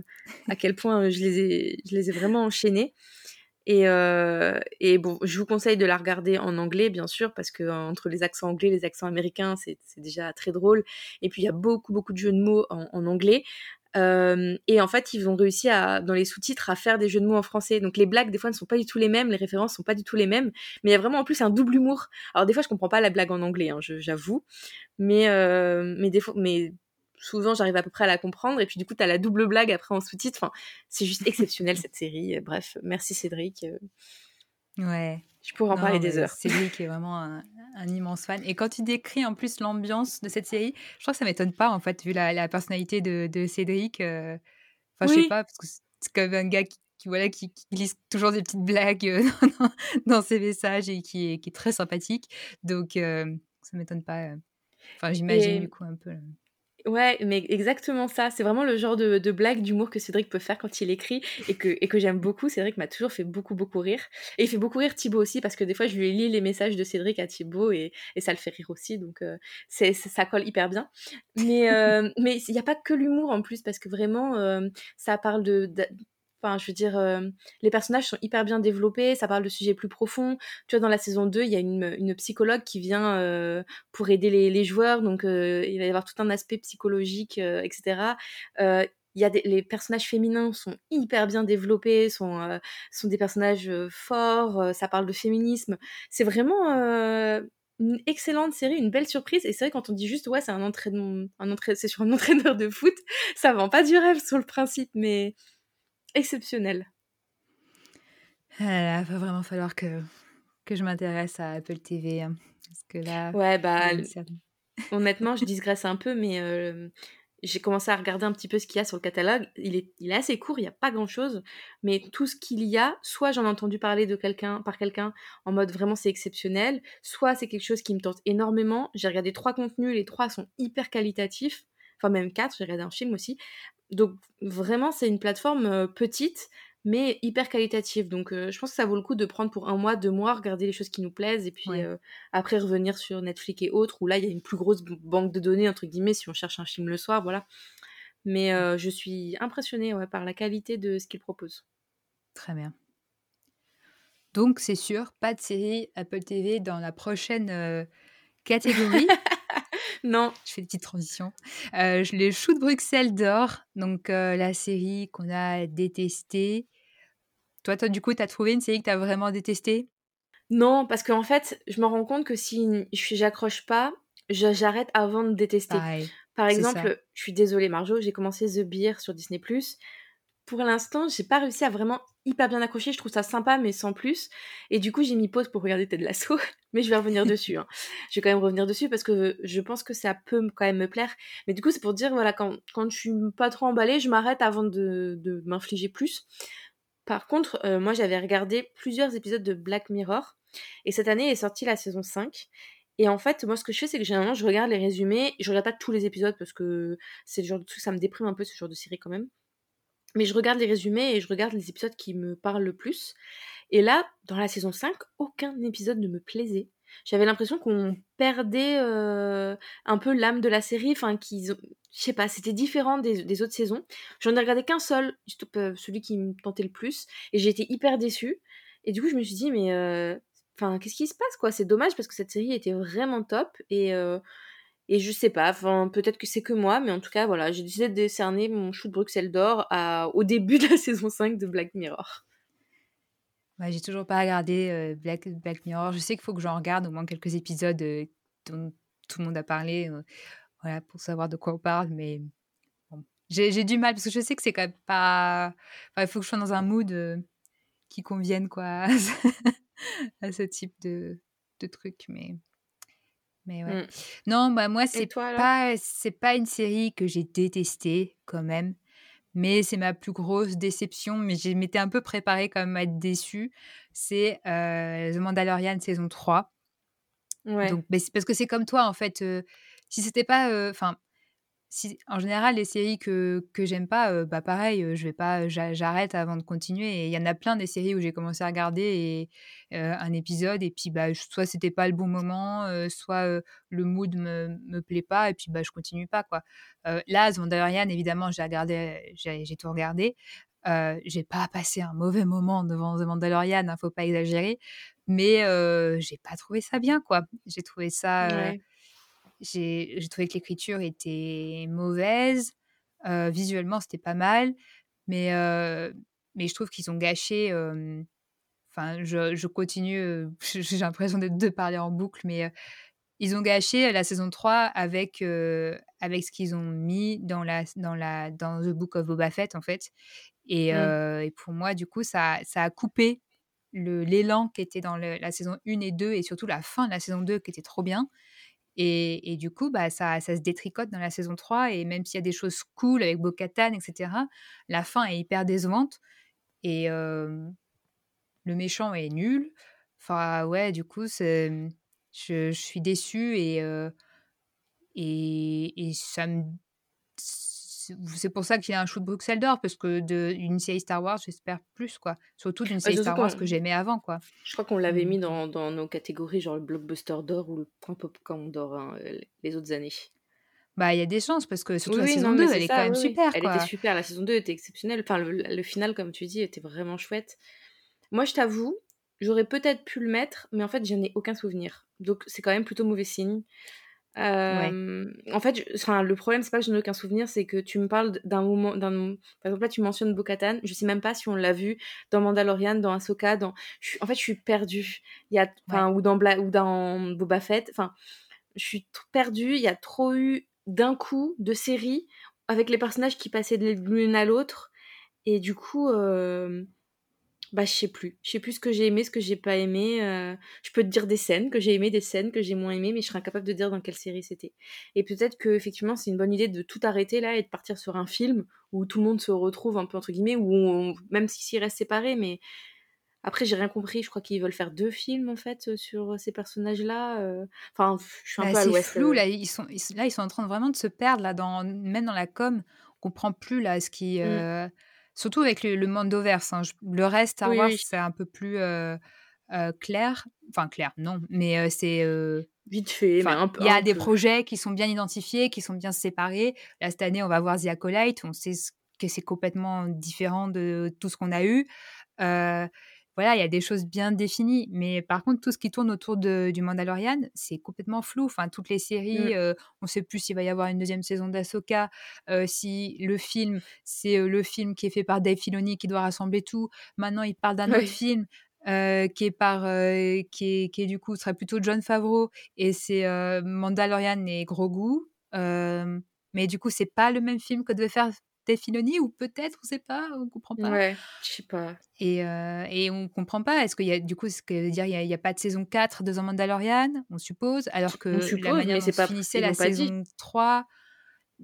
à quel point, je les ai je les ai vraiment enchaînées et heu et bon, je vous conseille de la regarder en anglais, bien sûr, parce qu'entre les accents anglais, les accents américains, c'est déjà très drôle. Et puis il y a beaucoup, beaucoup de jeux de mots en anglais. Hem et en fait, ils ont réussi à dans les sous-titres, à faire des jeux de mots en français. Donc les blagues, des fois, ne sont pas du tout les mêmes, les références sont pas du tout les mêmes, mais il y a vraiment en plus un double humour. Alors des fois, je comprends pas la blague en anglais, hein, j'avoue, mais heu, mais des fois mais souvent, j'arrive à peu près à la comprendre et puis du coup, tu as la double blague après en sous-titres. Enfin, c'est juste exceptionnel cette série. Bref, merci Cédric. Ouais. Je pourrais en parler des heures. Cédric est vraiment un, un, immense fan. Et quand tu décris en plus l'ambiance de cette série, je crois que ça m'étonne pas en fait, vu la, la personnalité de, de Cédric. Euh, enfin, je sais pas, parce que c'est comme un gars qui, voilà, qui, qui, lise toujours des petites blagues euh, dans, dans, ses messages et qui est, qui est très sympathique. Donc, euh, ça m'étonne pas. Enfin, j'imagine du coup un peu. Ouais, mais exactement ça. C'est vraiment le genre de, blague d'humour que Cédric peut faire quand il écrit et que, et que j'aime beaucoup. Cédric m'a toujours fait beaucoup, beaucoup rire. Et il fait beaucoup rire Thibaut aussi parce que des fois, je lui lis les messages de Cédric à Thibaut et, et ça le fait rire aussi. Donc, euh, c'est, ça colle hyper bien. Mais euh, mais il n'y a pas que l'humour en plus parce que vraiment, euh, ça parle de Je veux dire, euh, les personnages sont hyper bien développés, ça parle de sujets plus profonds. Tu vois, dans la saison 2, il y a une, psychologue qui vient euh, pour aider les, joueurs, donc euh, il va y avoir tout un aspect psychologique, etc. il y a les personnages féminins sont hyper bien développés, sont, sont des personnages forts, ça parle de féminisme. C'est vraiment une excellente série, une belle surprise. Et c'est vrai, quand on dit juste, ouais, c'est un sur un entraîneur de foot, ça vend pas du rêve sur le principe, mais exceptionnel. Il va vraiment falloir que, que je m'intéresse à Apple TV. Hein, parce que là, ouais, bah, honnêtement, je digresse un peu, mais euh, j'ai commencé à regarder un petit peu ce qu'il y a sur le catalogue. Il est, il est assez court, il n'y a pas grand-chose, mais tout ce qu'il y a, soit j'en ai entendu parler de quelqu'un, par quelqu'un en mode vraiment c'est exceptionnel, soit c'est quelque chose qui me tente énormément. J'ai regardé trois contenus, les trois sont hyper qualitatifs, enfin même quatre, j'ai regardé un film aussi. Donc vraiment, c'est une plateforme petite, mais hyper qualitative. Donc je pense que ça vaut le coup de prendre pour un mois, deux mois, regarder les choses qui nous plaisent, et puis après revenir sur Netflix et autres, où là, il y a une plus grosse banque de données, entre guillemets, si on cherche un film le soir, voilà. Mais mmh. je suis impressionnée ouais, par la qualité de ce qu'ils proposent. Très bien. Donc, c'est sûr, pas de série Apple TV dans la prochaine catégorie. Non. Je fais une petite transition. Euh, les Choux de Bruxelles d'or, donc euh, la série qu'on a détestée. Toi, toi, du coup, tu as trouvé une série que tu as vraiment détestée? Non, parce qu'en fait, je me rends compte que si j'accroche pas, j'arrête avant de détester. Par exemple, je suis désolée Marjo, j'ai commencé The Beer sur Disney+. Pour l'instant, j'ai pas réussi à vraiment hyper bien accroché. Je trouve ça sympa, mais sans plus. Et du coup, j'ai mis pause pour regarder Ted Lasso, mais je vais revenir dessus. Hein. Je vais quand même revenir dessus parce que je pense que ça peut quand même me plaire. Mais du coup, c'est pour dire, voilà, quand, quand je suis pas trop emballée, je m'arrête avant de, de m'infliger plus. Par contre, euh, moi, j'avais regardé plusieurs épisodes de Black Mirror. Et cette année est sortie la saison 5. Et en fait, moi, ce que je fais, c'est que généralement, je regarde les résumés. Je regarde pas tous les épisodes parce que c'est le genre de truc, ça me déprime un peu ce genre de série quand même. Mais je regarde les résumés et je regarde les épisodes qui me parlent le plus. Et là, dans la saison 5, aucun épisode ne me plaisait. J'avais l'impression qu'on perdait euh, un peu l'âme de la série, enfin qu'ils je sais pas, c'était différent des, autres saisons. J'en ai regardé qu'un seul, euh, celui qui me tentait le plus, et j'ai été hyper déçue. Et du coup, je me suis dit, mais euh, enfin, qu'est-ce qui se passe quoi? C'est dommage parce que cette série était vraiment top et et je sais pas, enfin, peut-être que c'est que moi, mais en tout cas, voilà, j'ai décidé de décerner mon chou de Bruxelles d'or au début de la saison 5 de Black Mirror. J'ai toujours pas regardé euh, Black, Black Mirror. Je sais qu'il faut que j'en regarde au moins quelques épisodes euh, dont tout le monde a parlé, euh, voilà, pour savoir de quoi on parle, mais j'ai du mal parce que je sais que c'est quand même pas. Enfin, il faut que je sois dans un mood qui convienne, quoi, à ce type de, de truc, mais. Mais ouais. Mmh. Non, bah moi, c'est pas, c'est pas une série que j'ai détestée quand même. Mais c'est ma plus grosse déception. Mais je m'étais un peu préparée quand même à être déçue. C'est The Mandalorian saison 3. Ouais. Donc, bah, parce que c'est comme toi, en fait. si c'était pas. Enfin, en général, les séries que, que j'aime pas, bah pareil, je vais pas, j'arrête avant de continuer. Et il y en a plein des séries où j'ai commencé à regarder et, un épisode et puis bah soit c'était pas le bon moment, soit le mood me, me plaît pas et puis bah je continue pas quoi. là, The Mandalorian, évidemment, j'ai regardé, j'ai tout regardé. j'ai pas passé un mauvais moment devant The Mandalorian, hein, faut pas exagérer, mais j'ai pas trouvé ça bien quoi. J'ai trouvé ça j'ai trouvé que l'écriture était mauvaise. Visuellement, c'était pas mal, mais mais je trouve qu'ils ont gâché, enfin, je je continue, j'ai l'impression de de parler en boucle, mais ils ont gâché la saison 3 avec, avec ce qu'ils ont mis dans la dans la dans The Book of Boba Fett, en fait et Mmh. et pour moi, du coup, ça ça a coupé le l'élan qui était dans le la saison 1 et 2 et surtout la fin de la saison 2 qui était trop bien et du coup, bah, ça ça se détricote dans la saison 3 et même s'il y a des choses cool avec Bo-Katan et cetera, la fin est hyper décevante et le méchant est nul. Enfin, ouais, du coup, je je suis déçue et et et ça me c'est pour ça qu'il y a un shoot Bruxelles d'or parce que de une série Star Wars, j'espère plus, quoi. Surtout d'une Bah, série Star Wars que j'aimais avant, quoi. je crois qu'on l'avait mis heu dans dans nos catégories, genre le blockbuster d'or ou le point popcorn d'or, hein, heu, les autres années. Bah, il y a des chances parce que Oui, surtout la oui, saison non, mais 2, c'est elle est ça, même oui, super, Elle était quoi. super, la saison 2 était exceptionnelle. Enfin, le le final, comme tu dis, était vraiment chouette. Moi, je t'avoue, j'aurais peut-être pu le mettre, mais en fait, je n'ai aucun souvenir. Donc c'est quand même plutôt mauvais signe. Ouais. En fait, je enfin, le problème, c'est pas que je n'ai aucun souvenir, c'est que tu me parles d'un moment d'un par exemple, là, tu mentionnes Bo-Katan, je sais même pas si on l'a vu dans Mandalorian, dans Ahsoka, dans je en fait, je suis perdue. Il y a Ouais. enfin, ou dans Bla ou dans Boba Fett, enfin, je suis perdue. Il y a trop eu d'un coup de séries avec les personnages qui passaient de l'une à l'autre et du coup, bah, je sais plus. Je sais plus ce que j'ai aimé, ce que j'ai pas aimé, heu, je peux te dire des scènes que j'ai aimées, des scènes que j'ai moins aimées, mais je serais incapable de dire dans quelle série c'était et peut-être qu'effectivement, c'est une bonne idée de tout arrêter là et de partir sur un film où tout le monde se retrouve un peu entre guillemets, où on même si s'ils restent séparés, mais après j'ai rien compris. Je crois qu'ils veulent faire 2 films en fait, heu, sur ces personnages-là, heu, enfin, je suis un Bah, peu à l'ouest, flou, là, ils sont là, ils sont en train de vraiment de se perdre là dans même dans la com, on comprend plus là ce qui, Mmh. Surtout avec le le Mandoverse, hein. Le reste Star Oui, Wars, oui. c'est un peu plus, heu heu, clair. Enfin clair, non, mais heu, c'est, Vite fait, il y a des peu. projets qui sont bien identifiés, qui sont bien séparés. Là, cette année, on va voir The Acolyte, on sait que c'est complètement différent de tout ce qu'on a eu. Voilà, il y a des choses bien définies, mais par contre, tout ce qui tourne autour de du Mandalorian, c'est complètement flou. Enfin, toutes les Mmh. séries, heu, on sait plus s'il va y avoir une 2e saison d'Ahsoka, heu, si le film, c'est, heu, le film qui est fait par Dave Filoni qui doit rassembler tout. Maintenant, il parle d'un autre film, qui est par, qui est qui est du coup, serait plutôt Jon Favreau et c'est, Mandalorian et Grogu. Mais du coup, c'est pas le même film que devait faire Filoni ou peut-être, on sait pas, on comprend pas Ouais, je sais pas. et heu et on comprend pas. Est-ce qu'il y a du coup, ce que veut dire, il y a a pas de saison 4 de The Mandalorian? On suppose, alors On que la suppose, manière mais dont se pas finissait la pas dit. saison 3 mais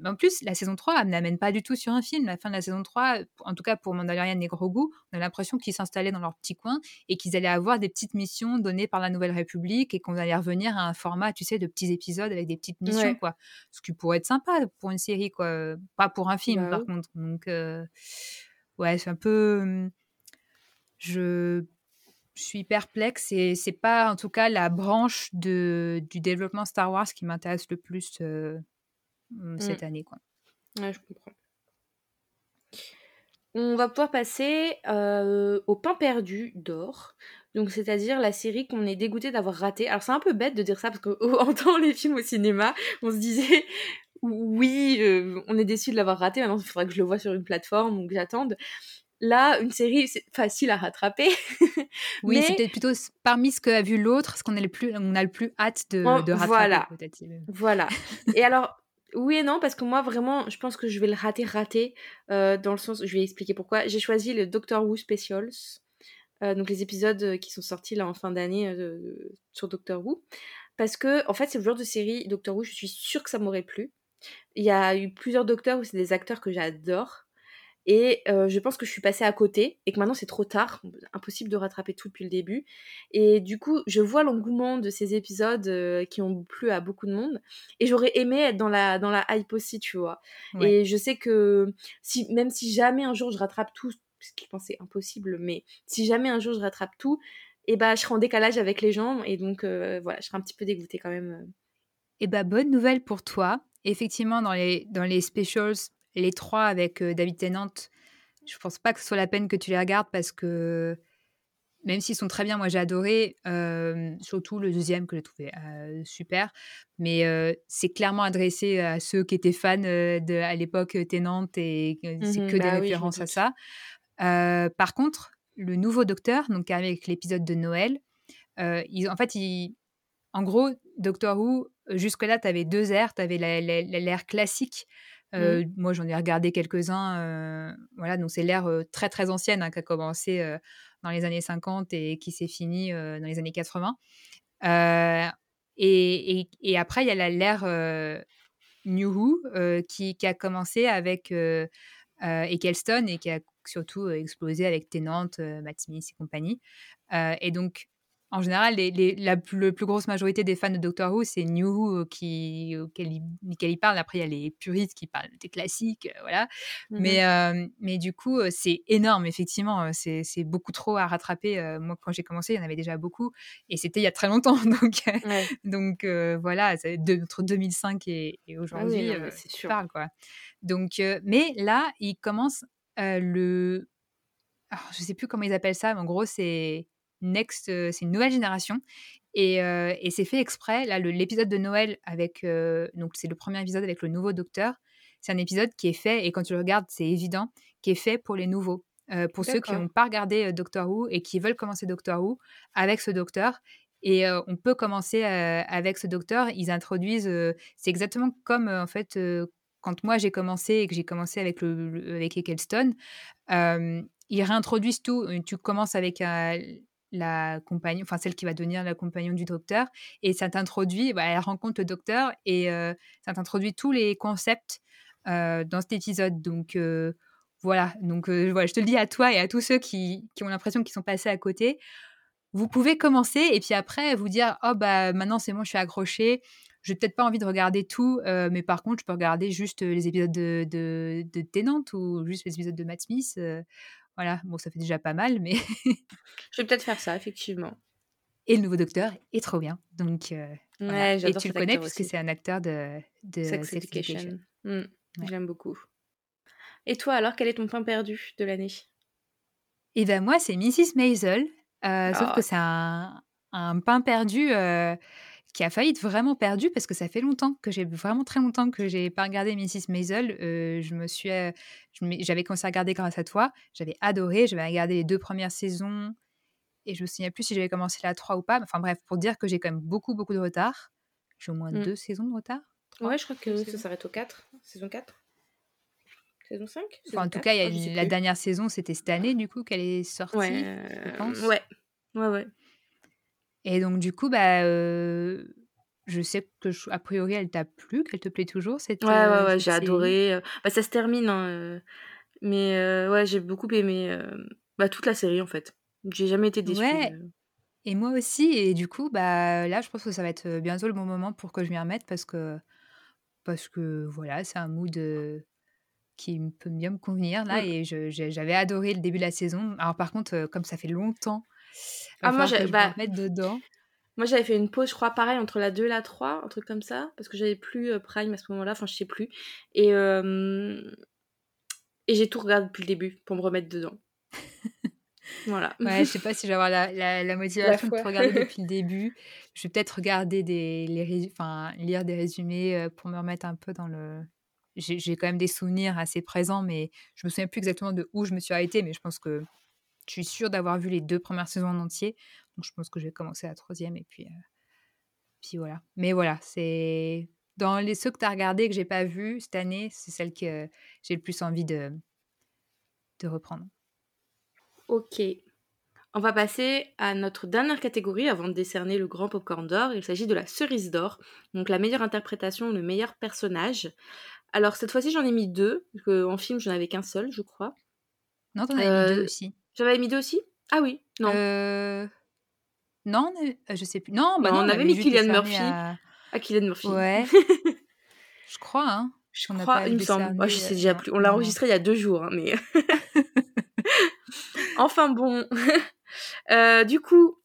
en plus, la saison 3, elle n'amène pas du tout sur un film. La fin de la saison 3, heu, en tout cas pour Mandalorian et Grogu, on a l'impression qu'ils s'installaient dans leur petit coin et qu'ils allaient avoir des petites missions données par la Nouvelle République et qu'on allait revenir à un format, tu sais, de petits épisodes avec des petites missions, Ouais. quoi. Ce qui pourrait être sympa pour une série, quoi, pas pour un film, Bah, par oui. contre, donc heu, ouais, c'est un peu, mmh je je suis perplexe et c'est pas, en tout cas, la branche de du développement Star Wars qui m'intéresse le plus, heu, mmh, Mmh. cette année, quoi. Ouais, je comprends. On va pouvoir passer, heu, au pain perdu d'or. Donc c'est-à-dire la série qu'on est dégoûté d'avoir ratée. Alors c'est un peu bête de dire ça parce qu'en temps les films au cinéma, on se disait: «Oui, heu, on est déçus de l'avoir raté, maintenant il faudra que je le voie sur une plateforme ou que j'attende». Là, une série, c'est facile à rattraper, Oui, c'est peut-être plutôt parmi ce qu'a vu l'autre, ce qu'on est le plus on a le plus hâte de de rattraper voilà, voilà et alors, oui et non parce que moi vraiment, je pense que je vais le rater, rater, heu, dans le sens je vais expliquer pourquoi. J'ai choisi le Doctor Who Specials, heu, donc les épisodes, heu, qui sont sortis là en fin d'année, heu, sur Doctor Who. Parce qu'en fait, c'est le genre de série Doctor Who, je suis sûre que ça m'aurait plu. Il y a eu plusieurs docteurs où c'est des acteurs que j'adore et heu, je pense que je suis passée à côté et que maintenant c'est trop tard, impossible de rattraper tout depuis le début et du coup, je vois l'engouement de ces épisodes, heu, qui ont plu à beaucoup de monde et j'aurais aimé être dans la dans la hype aussi, tu vois? Ouais. Et je sais que si même si jamais un jour je rattrape tout, ce qui c'est impossible, mais si jamais un jour je rattrape tout et bah, je serai en décalage avec les gens et donc heu, voilà, je serai un petit peu dégoûtée quand même, Et bah, bonne nouvelle pour toi. Effectivement, dans les dans les specials, les 3 avec, heu, David Tennant, je pense pas que ce soit la peine que tu les regardes parce que même s'ils sont très bien, moi j'ai adoré, euh, surtout le deuxième que j'ai trouvé euh, super. Mais euh, c'est clairement adressé à ceux qui étaient fans de, à l'époque Tennant et c'est Mmh que des Bah oui, références à ça. par contre, le nouveau Docteur, donc avec l'épisode de Noël, ils, en fait, ils, en gros, Doctor Who, jusque-là, tu avais deux airs. Tu avais l'ère classique. Mmh. moi, j'en ai regardé quelques-uns. voilà, donc c'est l'ère très, très ancienne hein, qui a commencé dans les années 50 et qui s'est finie dans les années 80. Et, et, après, il y a l'ère New Who qui, qui, a commencé avec Eccleston et qui a surtout explosé avec Tennant, Matt Smith et compagnie. et donc, en général, les, les, la plus, plus, grosse majorité des fans de Doctor Who, c'est New Who qui, auquel ils, parlent. Après, il y a les puristes qui parlent des classiques, euh, voilà. Mmh mais, euh, mais du coup, euh, c'est énorme, effectivement. C'est beaucoup trop à rattraper. moi, quand j'ai commencé, il y en avait déjà beaucoup. Et c'était il y a très longtemps. Donc, ouais. donc voilà, de, entre 2005 et, et aujourd'hui, ah oui, c'est sûr. Parle, quoi. Donc, mais là, il commence le... Alors, je sais plus comment ils appellent ça, mais en gros, c'est Next, c'est une nouvelle génération. Et, et c'est fait exprès. Là, l'épisode de Noël avec. donc, c'est le premier épisode avec le nouveau docteur. C'est un épisode qui est fait, et quand tu le regardes, c'est évident, qui est fait pour les nouveaux. pour ceux qui n'ont pas regardé Doctor Who et qui veulent commencer Doctor Who avec ce docteur. Et on peut commencer avec ce docteur. Ils introduisent. c'est exactement comme, en fait, quand moi j'ai commencé et que j'ai commencé avec, le, avec Eccleston. ils réintroduisent tout. Tu commences avec la compagnon, enfin celle qui va devenir la compagnon du docteur, et ça t'introduit, bah, elle rencontre le docteur et euh, ça t'introduit tous les concepts dans cet épisode. Donc voilà, donc voilà, je te le dis à toi et à tous ceux qui, qui ont l'impression qu'ils sont passés à côté. Vous pouvez commencer et puis après vous dire oh bah maintenant c'est bon, je suis accroché. J'ai peut-être pas envie de regarder tout, mais par contre je peux regarder juste les épisodes de, de, de Tennant ou juste les épisodes de Matt Smith. Voilà, bon, ça fait déjà pas mal, mais. je vais peut-être faire ça, effectivement. Et le nouveau docteur est trop bien. Donc, euh, ouais, Et tu le connais puisque c'est un acteur de, de Sex, Education. Mmh, j'aime beaucoup. Et toi, alors, quel est ton pain perdu de l'année? Eh bien, moi, c'est Mrs. Maisel. Euh, sauf que Ah. c'est un, un pain perdu euh, qui a failli être vraiment perdu parce que ça fait longtemps que j'ai vraiment très longtemps que j'ai pas regardé Mrs Maisel. Euh, je me suis, euh, j'avais commencé à regarder grâce à toi. J'avais adoré. J'avais regardé les deux premières saisons et je me souviens plus si j'avais commencé la 3 ou pas. Enfin bref, pour dire que j'ai quand même beaucoup beaucoup de retard. J'ai au moins Mm. deux saisons de retard. Trois Ouais, je crois que ça s'arrête au 4. Saison 4 Saison 5 Enfin, en tout cas, il y a une- la dernière saison, c'était cette année du coup qu'elle est sortie. Ouais, je pense. ouais, ouais, ouais. Et donc du coup, bah, euh, je sais que je- a priori, elle t'a plu, qu'elle te plaît toujours cette. Ouais, ouais, ouais, j'ai adoré. Bah, ça se termine, hein, mais euh, ouais, j'ai beaucoup aimé bah, toute la série en fait. J'ai jamais été déçue. Ouais. Et moi aussi. Et du coup, bah là, je pense que ça va être bientôt le bon moment pour que je m'y remette parce que parce que voilà, c'est un mood qui peut bien me convenir là. Mm. Et j'avais adoré le début de la saison. Alors par contre, comme ça fait longtemps, Ah, moi, je bah, dedans. Moi, j'avais fait une pause, je crois, pareil, entre la 2 et la 3, un truc comme ça, parce que j'avais plus euh, Prime à ce moment-là, enfin, je sais plus. Et, euh, et j'ai tout regardé depuis le début pour me remettre dedans. voilà. Ouais, je sais pas si je vais avoir la, la, la motivation de foi. tout regarder depuis le début. Je vais peut-être regarder des, les, enfin, lire des résumés euh, pour me remettre un peu dans le. J'ai j'ai quand même des souvenirs assez présents, mais je me souviens plus exactement de où je me suis arrêtée. Mais je pense que je suis sûre d'avoir vu les deux premières saisons en entier. Donc je pense que je vais commencer la troisième et puis, euh, puis voilà. Mais voilà, c'est dans les ceux que tu as regardés que j'ai pas vu cette année, c'est celle que j'ai le plus envie de, de reprendre. Ok. On va passer à notre dernière catégorie avant de décerner le grand popcorn d'or. Il s'agit de la cerise d'or, donc la meilleure interprétation, le meilleur personnage. Alors cette fois-ci j'en ai mis deux, parce qu'en film j'en avais qu'un seul, je crois. Non, t'en as mis deux Euh, aussi. J'en avais mis deux aussi? Ah oui, non. Euh, Non, euh, je sais plus. Non, bah Non, non, on avait mis décerné Murphy. à- Ah, Kylian Murphy. Ouais, je crois. Hein. Je On crois, pas il me semble. Moi, je sais euh, déjà plus. On l'a enregistré il y a deux jours, hein, mais. enfin bon. Euh, du coup,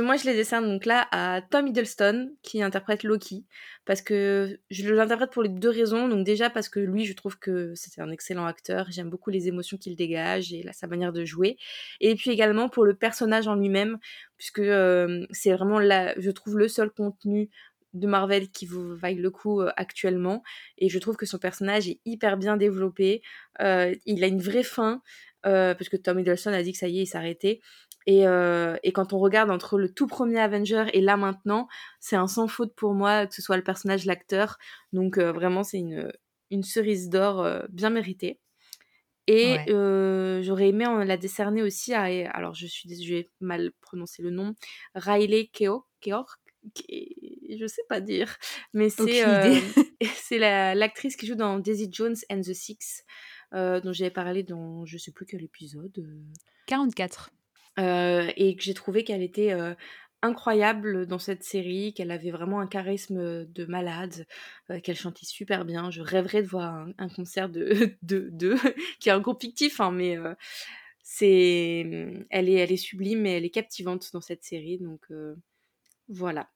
moi, je les décerne donc là à Tom Hiddleston qui interprète Loki parce que je l'interprète pour les 2 raisons. Donc déjà parce que lui, je trouve que c'est un excellent acteur. J'aime beaucoup les émotions qu'il dégage et sa manière de jouer et puis également pour le personnage en lui-même puisque, heu, c'est vraiment la je trouve le seul contenu de Marvel qui vous vaille le coup, heu, actuellement et je trouve que son personnage est hyper bien développé. Heu, il a une vraie fin, parce que Tom Hiddleston a dit que ça y est, il s'arrêtait et heu et quand on regarde entre le tout premier Avenger et là maintenant, c'est un sans faute pour moi, que ce soit le personnage, l'acteur. Donc heu, vraiment c'est une, une cerise d'or, heu, bien méritée et Ouais. j'aurais aimé en la décerner aussi à alors je suis désolée, mal prononcer le nom, Riley Keough je sais pas dire, mais c'est, la l'actrice qui joue dans Daisy Jones and the Six, dont j'avais parlé dans je sais plus quel épisode, heu 44. Heu et que j'ai trouvé qu'elle était, heu, incroyable dans cette série, qu'elle avait vraiment un charisme, heu, de malade, heu, qu'elle chantait super bien. Je rêverais de voir un un concert de de d'eux, qui est un groupe fictif, hein, mais heu, c'est, elle est elle est sublime et elle est captivante dans cette série donc heu, voilà.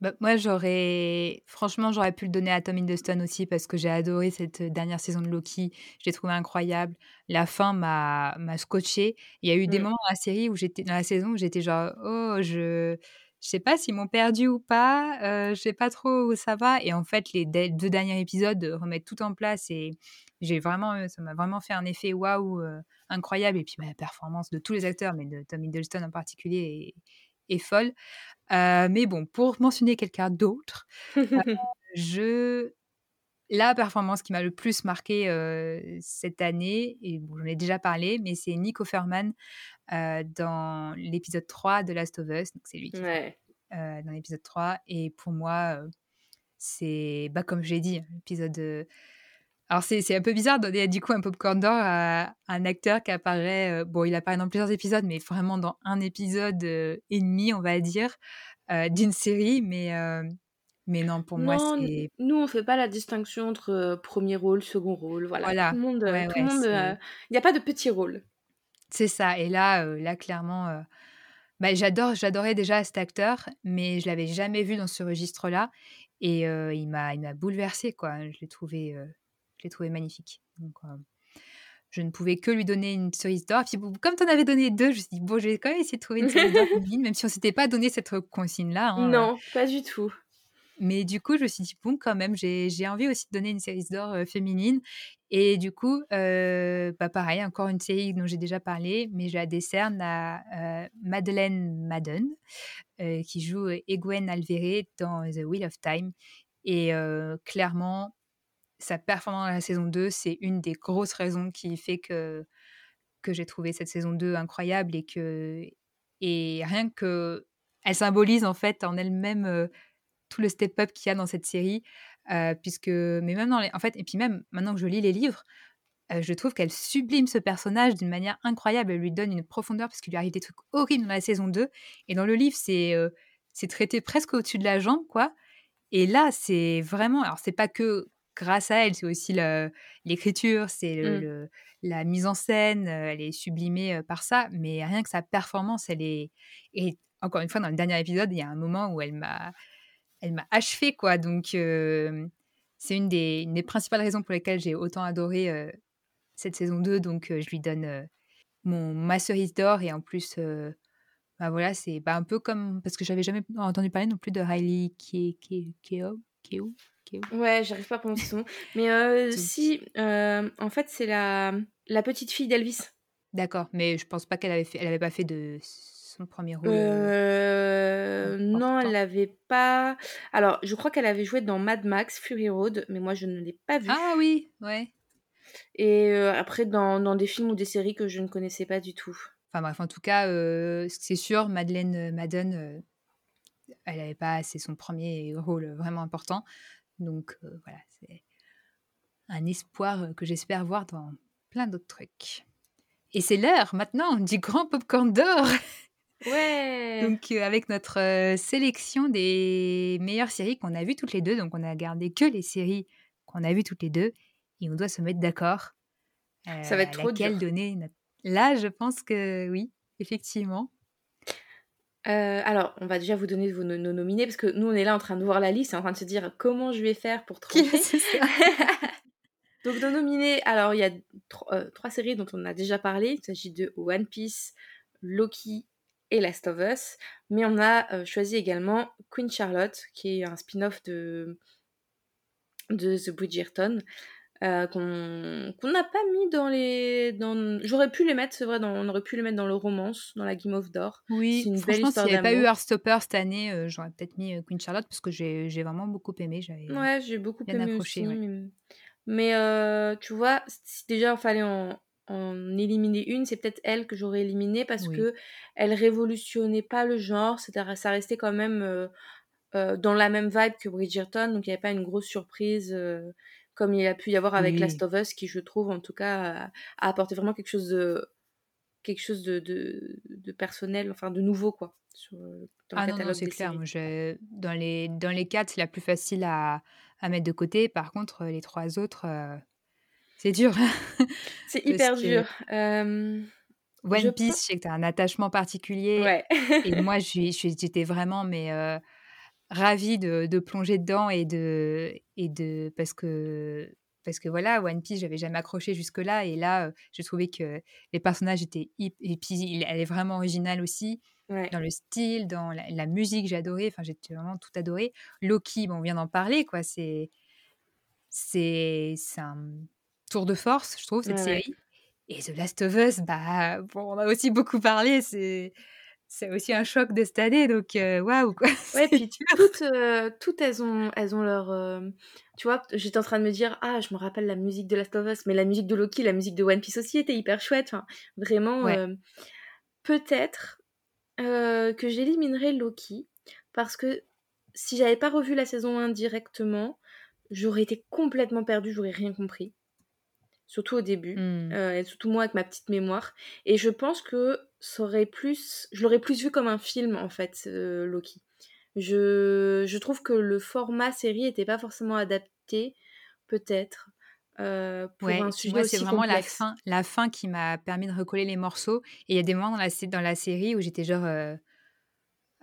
Bah, moi, j'aurais franchement, j'aurais pu le donner à Tom Hiddleston aussi parce que j'ai adoré cette, heu, dernière saison de Loki. Je l'ai trouvé incroyable. La fin m'a m'a scotché. Il y a eu des Mmh. moments dans la série où j'étais dans la saison où j'étais genre: «Oh, je je sais pas s'ils m'ont perdue ou pas, heu, je sais pas trop où ça va» et en fait, les 2 derniers épisodes, heu, remettent tout en place et j'ai vraiment, heu, ça m'a vraiment fait un effet waouh, incroyable et puis, bah, la performance de tous les acteurs, mais de Tom Hiddleston en particulier est est folle. Heu, mais bon, pour mentionner quelqu'un d'autre, heu, je la performance qui m'a le plus marquée, heu, cette année et bon, j'en ai déjà parlé, mais c'est Nick Offerman, heu, dans l'épisode 3 de Last of Us. Donc c'est lui qui fait, Ouais. dans l'épisode 3 et pour moi, c'est, bah, comme je l'ai dit, l'épisode, heu alors c'est un peu bizarre de donner du coup un popcorn d'or à un acteur qui apparaît, heu, bon, il apparaît dans plusieurs épisodes, mais vraiment dans un épisode, heu, et demi, on va dire, heu, d'une série, mais mais non, pour moi, Non, c'est nous, on fait pas la distinction entre, 1er rôle, second rôle, voilà. Tout le monde, ouais, ouais, il y a pas de petits rôles. c'est ça et là, là clairement, bah, j'adore j'adorais déjà cet acteur, mais je l'avais jamais vu dans ce registre-là et il m'a il m'a bouleversée, quoi. Je l'ai trouvé, je l'ai trouvé magnifique, donc heu, je ne pouvais que lui donner une cerise d'or. Puis comme tu en avais donné 2, je me suis dit: «Bon, je vais quand même essayer de trouver une cerise d'or féminine», même si on s'était pas donné cette, consigne-là, hein, heu Non, pas du tout. Mais du coup, je me suis dit: «Bon, quand même, j'ai j'ai envie aussi de donner une série d'or, heu, féminine» et du coup, heu, bah, pareil, encore une série dont j'ai déjà parlé, mais je la décerne à, Madeleine Madden, qui joue, Egwene Alvere dans The Wheel of Time et clairement, sa performance dans la saison 2, c'est une des grosses raisons qui fait que que j'ai trouvé cette saison 2 incroyable et que et rien que elle symbolise, en fait, en elle-même, heu, tout le step up qu'il y a dans cette série, heu, puisque mais même dans les en fait et puis même maintenant que je lis les livres, heu, je trouve qu'elle sublime ce personnage d'une manière incroyable. Elle lui donne une profondeur parce qu'il lui arrive des trucs horribles dans la saison 2 et dans le livre, c'est, c'est traité presque au-dessus de la jambe, quoi et là, c'est vraiment alors c'est pas que grâce à elle, c'est aussi l'écriture, c'est Mmh. la mise en scène, elle est sublimée, par ça, mais rien que sa performance, elle est et encore une fois, dans le dernier épisode, il y a un moment où elle m'a elle m'a achevée, quoi, donc c'est une des une des principales raisons pour lesquelles j'ai autant adoré, cette saison 2, donc je lui donne, mon ma cerise d'or et en plus, bah, voilà, c'est, bah, un peu comme parce que j'avais jamais entendu parler non plus de Riley Ke Keough Keough? Ouais, j'arrive pas à prononcer son nom, mais Tout. si, hem, en fait, c'est la, la petite fille d'Elvis. d'accord, mais je pense pas qu'elle avait fait elle avait pas fait de son premier rôle, Heu, non, elle l'avait pas. Alors, je crois qu'elle avait joué dans Mad Max: Fury Road, mais moi, je ne l'ai pas Ah vue oui, ouais. et après dans dans des films ou des séries que je ne connaissais pas du tout. Enfin bref, en tout cas, c'est sûr, Madeleine, Madden, elle avait pas c'est son premier rôle, vraiment important, donc heu, voilà, c'est un espoir, heu, que j'espère voir dans plein d'autres trucs et c'est l'heure maintenant du grand popcorn d'or! Ouais! Donc heu, avec notre, sélection des meilleures séries qu'on a vues toutes les 2, donc on a gardé que les séries qu'on a vues toutes les 2 et on doit se mettre d'accord, Ça va être trop dur. donner notre là, je pense que oui, effectivement. Heu, alors, on va déjà vous donner vos no nos nominés parce que nous, on est là en train de voir la liste et en train de se dire: «Comment je vais faire pour trancher?» c'est ça? Donc nos nominés, alors il y a tro heu, 3 séries dont on a déjà parlé. Il s'agit de One Piece, Loki et Last of Us. Mais on a, heu, choisi également Queen Charlotte, qui est un spin-off de de The Bridgerton, heu, qu'on n'a pas mis dans les dans j'aurais pu les mettre, c'est vrai, dans on aurait pu les mettre dans le romance, dans la Game of d'or. C'est Oui, une franchement, s'il y avait pas eu. Heartstopper cette année, heu, j'aurais peut-être mis, heu, Queen Charlotte parce que j'ai j'ai vraiment beaucoup aimé, j'avais Ouais, j'ai beaucoup bien aimé accroché, aussi, ouais. mais tu vois, si déjà il fallait en en éliminer une, c'est peut-être elle que j'aurais éliminée parce Oui. qu'elle révolutionnait pas le genre, c'était ça restait quand même, dans la même vibe que Bridgerton, donc il y avait pas une grosse surprise, comme il a pu y avoir avec Last of Us qui, je trouve, en tout cas, a apporté vraiment quelque chose de quelque chose de de de personnel, enfin de nouveau quoi, sur, heu, dans le Ah non, c'est clair. Moi, je dans les dans les 4, c'est la plus facile à à mettre de côté. Par contre, les 3 autres, heu, c'est dur C'est hyper que dur, je One pen Piece, je sais que tu as un attachement particulier ouais. et moi, je je j'étais vraiment mais heu, ravie de de plonger dedans et de et de parce que parce que voilà, One Piece, j'avais jamais accroché jusque-là et là, heu, j'ai trouvé que les personnages étaient hyp et puis elle est vraiment originale aussi, Ouais. dans le style, dans la la musique, j'ai adoré, enfin, j'ai vraiment tout adoré. Loki, bon, on vient d'en parler, quoi, c'est c'est un, tour de force, je trouve, cette Ouais, ouais. série et The Last of Us, bah, bon, on a aussi beaucoup parlé, c'est c'est aussi un choc de cette année donc waouh, quoi, Ouais, puis toutes, heu, toutes elles ont elles ont leur, tu vois? J'étais en train de me dire: «Ah, je me rappelle la musique de Last of Us», mais la musique de Loki, la musique de One Piece aussi était hyper chouette, enfin, vraiment, Ouais. peut-être, que j'éliminerais Loki parce que si j'avais pas revu la saison 1 directement, j'aurais été complètement perdue, j'aurais rien compris. Surtout au début, Mmh. et surtout moi avec ma petite mémoire et je pense que plus je l'aurais plus vu comme un film en fait, heu, Loki. Je je trouve que le format série était pas forcément adapté, peut-être, heu, pour Ouais, un sujet c'est vraiment la fin la fin qui m'a permis de recoller les morceaux et il y a des moments dans la dans la série où j'étais genre, heu,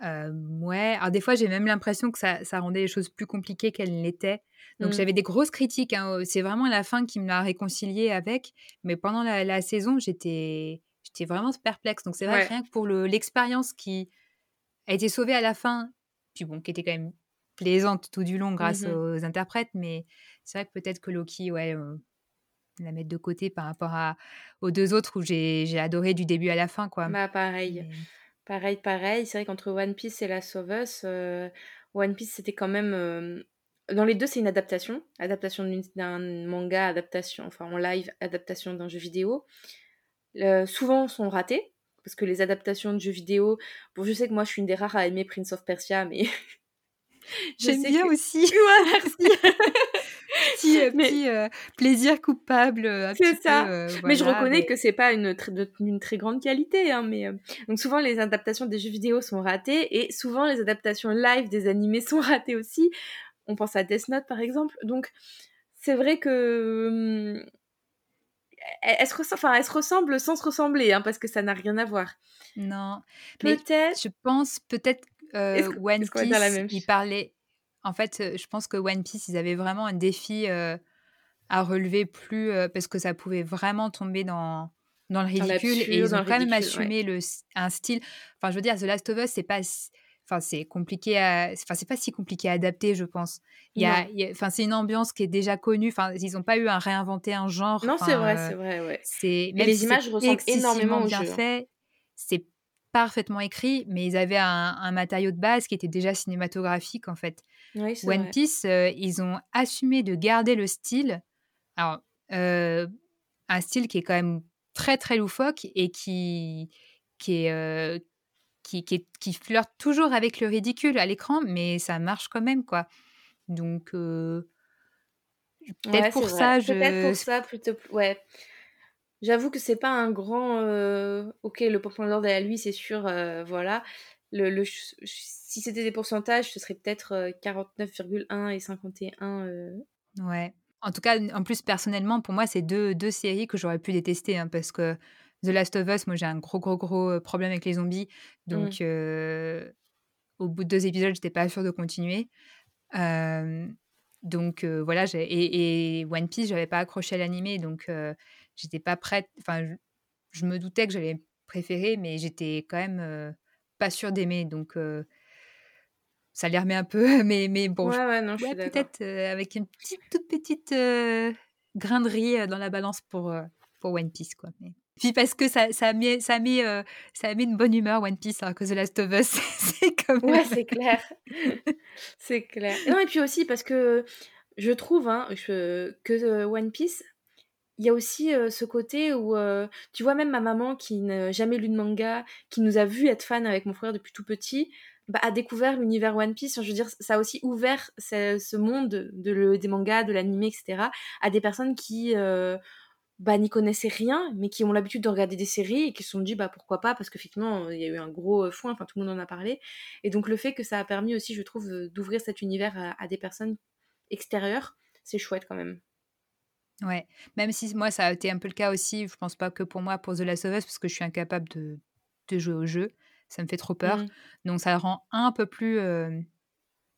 hem, ouais, alors des fois, j'ai même l'impression que ça ça rendait les choses plus compliquées qu'elles ne l'étaient. Donc Mmh. j'avais des grosses critiques, hein, c'est vraiment la fin qui m'a réconciliée avec, mais pendant la la saison, j'étais j'étais vraiment perplexe. Donc c'est vrai que rien que pour le l'expérience qui a été sauvée à la fin, puis bon, qui était quand même plaisante tout du long Mmh grâce mh. aux interprètes, mais c'est vrai que peut-être que Loki, ouais, heu, la mettre de côté par rapport à aux 2 autres où j'ai adoré du début à la fin, quoi. Bah, pareil. Mais Pareil, pareil. C'est vrai qu'entre One Piece et Last of Us, heu, One Piece, c'était quand même, hem dans les 2, c'est une adaptation. Adaptation d'un manga, adaptation enfin en live, adaptation d'un jeu vidéo. Souvent sont ratés, parce que les adaptations de jeux vidéo bon, je sais que moi, je suis une des rares à aimer Prince of Persia, mais j'aime que bien aussi. ouais, merci. Petit, Mais plaisir coupable, c'est peu, ça. Mais je reconnais mais que c'est pas une très de d'une très grande qualité, hein, mais donc souvent les adaptations des jeux vidéo sont ratées et souvent les adaptations live des animés sont ratées aussi. On pense à Death Note, par exemple. Donc c'est vrai que, mmh, elles se enfin, elles se ressemblent sans se ressembler, hein, parce que ça n'a rien à voir. non, Peut-être je pense peut-être, est-ce One la Piece, même ils parlaient en fait, heu, je pense que One Piece, ils avaient vraiment un défi, heu, à relever plus, parce que ça pouvait vraiment tomber dans dans le dans ridicule et ils ont quand même ouais. assumé le un style enfin, je veux dire, The Last of Us, c'est pas enfin, c'est compliqué à enfin, c'est pas si compliqué à adapter, je pense. Il y a Non. il y a enfin, c'est une ambiance qui est déjà connue, enfin, ils ont pas eu à réinventer un genre, Non, c'est vrai, enfin, c'est vrai, ouais c'est et même les si images ressemblent énormément au bien jeu, hein. fait, c'est parfaitement écrit, mais ils avaient un un matériau de base qui était déjà cinématographique, en fait. Oui, One vrai. Piece, heu, ils ont assumé de garder le style. Alors, heu, un style qui est quand même très, très loufoque et qui qui est, qui qui flirte toujours avec le ridicule à l'écran, mais ça marche quand même, quoi. Donc, heu, peut-être Ouais, pour vrai. ça, Peut-être je pour ça, plutôt ouais. J'avoue que c'est pas un grand, heu OK, le point d'ordre est à lui, c'est sûr, heu, voilà. Le si c'était des pourcentages, ce serait peut-être, heu, 49,1 et 51, heu ouais. En tout cas, en plus, personnellement, pour moi, c'est deux deux séries que j'aurais pu détester, hein, parce que The Last of Us, moi j'ai un gros, gros, gros problème avec les zombies. Donc, Mmh. au bout de 2 épisodes, j'étais pas sûre de continuer. Donc, voilà, et et One Piece, j'avais pas accroché à l'animé, donc, j'étais pas prête. Enfin, je je me doutais que j'allais préférer, mais j'étais quand même, pas sûre d'aimer. Donc, ça les remet un peu, mais mais bon, Ouais, ouais, peut-être, avec une petite, toute petite, grain de riz, dans la balance pour, pour One Piece, quoi, mais puis parce que ça ça met ça met, ça met une bonne humeur One Piece, alors que The Last of Us, c'est même Ouais, c'est clair. C'est clair. Non et puis aussi parce que je trouve, hein, je que One Piece, il y a aussi, heu, ce côté où, tu vois, même ma maman qui n'a jamais lu de manga, qui nous a vu être fan avec mon frère depuis tout petit, bah, a découvert l'univers One Piece. Je veux dire, ça a aussi ouvert ce ce monde de le des mangas, de l'animé et cetera, à des personnes qui, bah, n'y connaissaient rien, mais qui ont l'habitude de regarder des séries et qui se sont dit: «Bah, pourquoi pas?» parce qu'effectivement, il y a eu un gros, foin, enfin tout le monde en a parlé et donc le fait que ça a permis aussi, je trouve, d'ouvrir cet univers à à des personnes extérieures, c'est chouette quand même. Ouais, même si moi ça a été un peu le cas aussi, je pense pas que pour moi, pour The Last of Us, parce que je suis incapable de de jouer au jeu, ça me fait trop peur. Mmh. Donc ça rend un peu plus,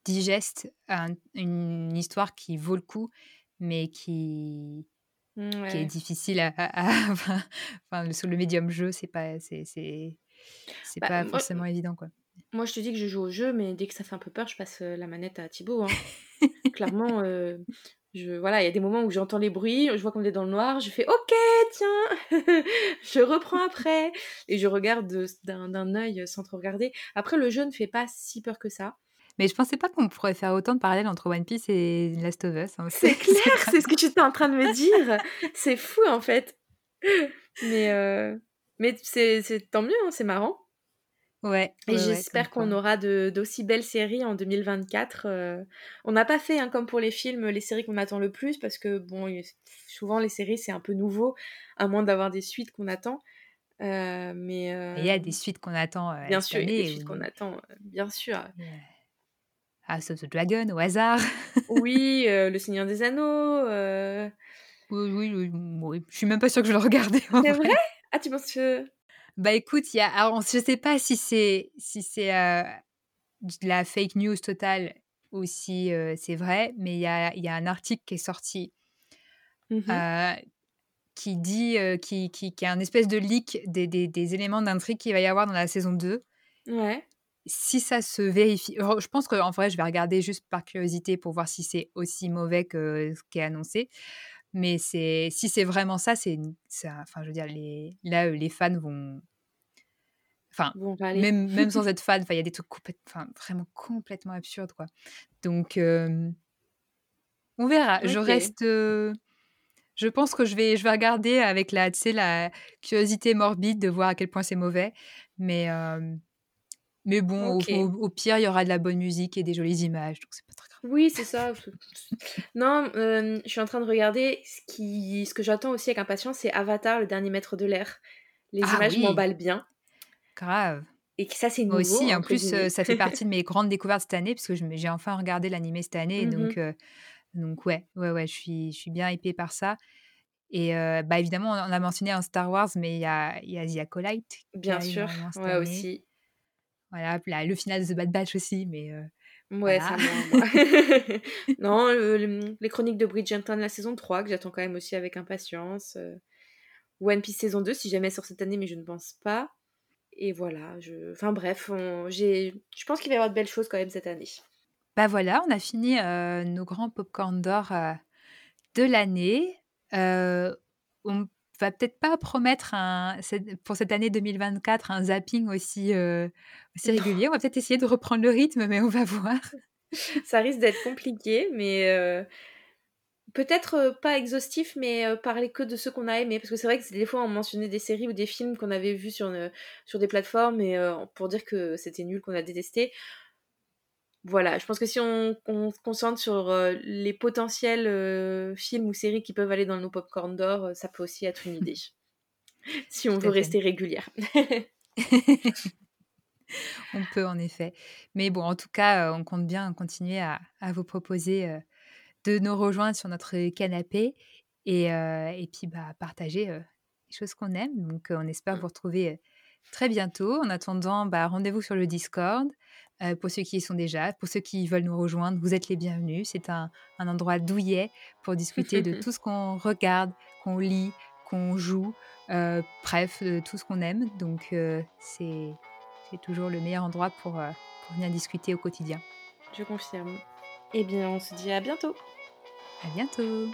digeste un une histoire qui vaut le coup, mais qui Mmh, qui est ouais. difficile à à à enfin sur le médium jeu, c'est pas c'est c'est c'est Bah, pas moi forcément évident, quoi. moi je te dis que je joue au jeu, mais dès que ça fait un peu peur, je passe, heu, la manette à Thibaut, hein. Clairement, heu, je voilà, il y a des moments où j'entends les bruits, je vois qu'on est dans le noir, je fais: «OK, tiens, je reprends après» et je regarde, d'un d'un œil, sans trop regarder. Après le jeu ne fait pas si peur que ça. Mais je pensais pas qu'on pourrait faire autant de parallèles entre One Piece et Last of Us, hein, c'est clair, c'est ce que tu étais en train de me dire! C'est fou en fait. Mais, heu, mais c'est c'est tant mieux, hein, c'est marrant. Ouais, Et ouais, j'espère qu'on aura de d'aussi belles séries en 2024, heu. On n'a pas fait, hein, comme pour les films, les séries qu'on attend le plus parce que bon, souvent les séries, c'est un peu nouveau, à moins d'avoir des suites qu'on attend. Heu, mais, Il y a des suites qu'on attend, bien sûr, il y a des suites qu'on attend, bien sûr. House of the Dragon, au hasard. Oui, heu, Le Seigneur des Anneaux, heu Oui, oui, oui, je suis même pas sûre que je le regarder en C'est vrai? vrai. Ah tu penses que Bah, écoute, y a alors je sais pas si c'est si c'est, heu, de la fake news totale ou si, c'est vrai, mais il y a y a un article qui est sorti Mmh qui dit, qui qui qui est un espèce de leak des des des éléments d'intrigue qu'il va y avoir dans la saison 2. Ouais. Si ça se vérifie je pense qu'en vrai, je vais regarder juste par curiosité pour voir si c'est aussi mauvais que ce qui est annoncé. Mais c'est si c'est vraiment ça, c'est enfin, je veux dire les là, heu, les fans vont enfin, même même sans être fan, il y a des trucs complète vraiment complètement absurdes, quoi. Donc, on verra. Je reste, je pense que je vais je vais regarder avec la curiosité morbide de voir à quel point c'est mauvais. Mais, mais bon, au au OK. au pire, il y aura de la bonne musique et des jolies images, donc c'est pas très grave. Oui, c'est ça. Non, hem, je suis en train de regarder ce qui ce que j'attends aussi avec impatience, c'est Avatar, le dernier maître de l'air. Les Ah images oui! m'emballent bien. Grave. Et que ça, c'est Moi «nouveau» aussi, en plus, guillemets. ça fait partie de mes grandes découvertes cette année, puisque je me j'ai enfin regardé l'animé cette année, Mmh donc, heu, donc ouais, ouais, ouais, je suis je suis bien hypée par ça. Et heu, bah, évidemment, on a mentionné un Star Wars, mais il y a y a The Acolyte Bien sûr, ouais année. aussi. Voilà, puis le final de The Bad Batch aussi, mais, heu, Mouais, voilà. ça. Non, le, les chroniques de Bridgerton, la saison 3 que j'attends quand même aussi avec impatience. One Piece saison 2 si jamais elle sort cette année, mais je ne pense pas. Et voilà, je enfin bref, on j'ai je pense qu'il va y avoir de belles choses quand même cette année. Bah, voilà, on a fini, nos grands pop-corn d'or, de l'année. Heu, on va peut-être pas promettre un pour cette année 2024 un zapping aussi, Non. régulier. On va peut-être essayer de reprendre le rythme, mais on va voir. Ça risque d'être compliqué, mais, heu, peut-être, heu, pas exhaustif, mais, parler que de ceux qu'on a aimés. Parce que c'est vrai que des fois on mentionnait des séries ou des films qu'on avait vus sur, sur des plateformes et pour dire que c'était nul, qu'on a détesté. Voilà, je pense que si on on se concentre sur, heu, les potentiels, heu, films ou séries qui peuvent aller dans nos pop-corn d'or, heu, ça peut aussi être une idée. Si on Tout veut rester régulière. On peut en effet. Mais bon, en tout cas, on compte bien continuer à à vous proposer, de nous rejoindre sur notre canapé et puis, bah, partager, des choses qu'on aime. Donc, on espère vous retrouver très bientôt. En attendant, bah, rendez-vous sur le Discord pour ceux qui y sont déjà. Pour ceux qui veulent nous rejoindre, vous êtes les bienvenus. C'est un, un endroit douillet pour discuter de tout ce qu'on regarde, qu'on lit, qu'on joue, bref, de tout ce qu'on aime. Donc, c'est toujours le meilleur endroit pour, pour venir discuter au quotidien. Je confirme. Eh bien, on se dit à bientôt. À bientôt.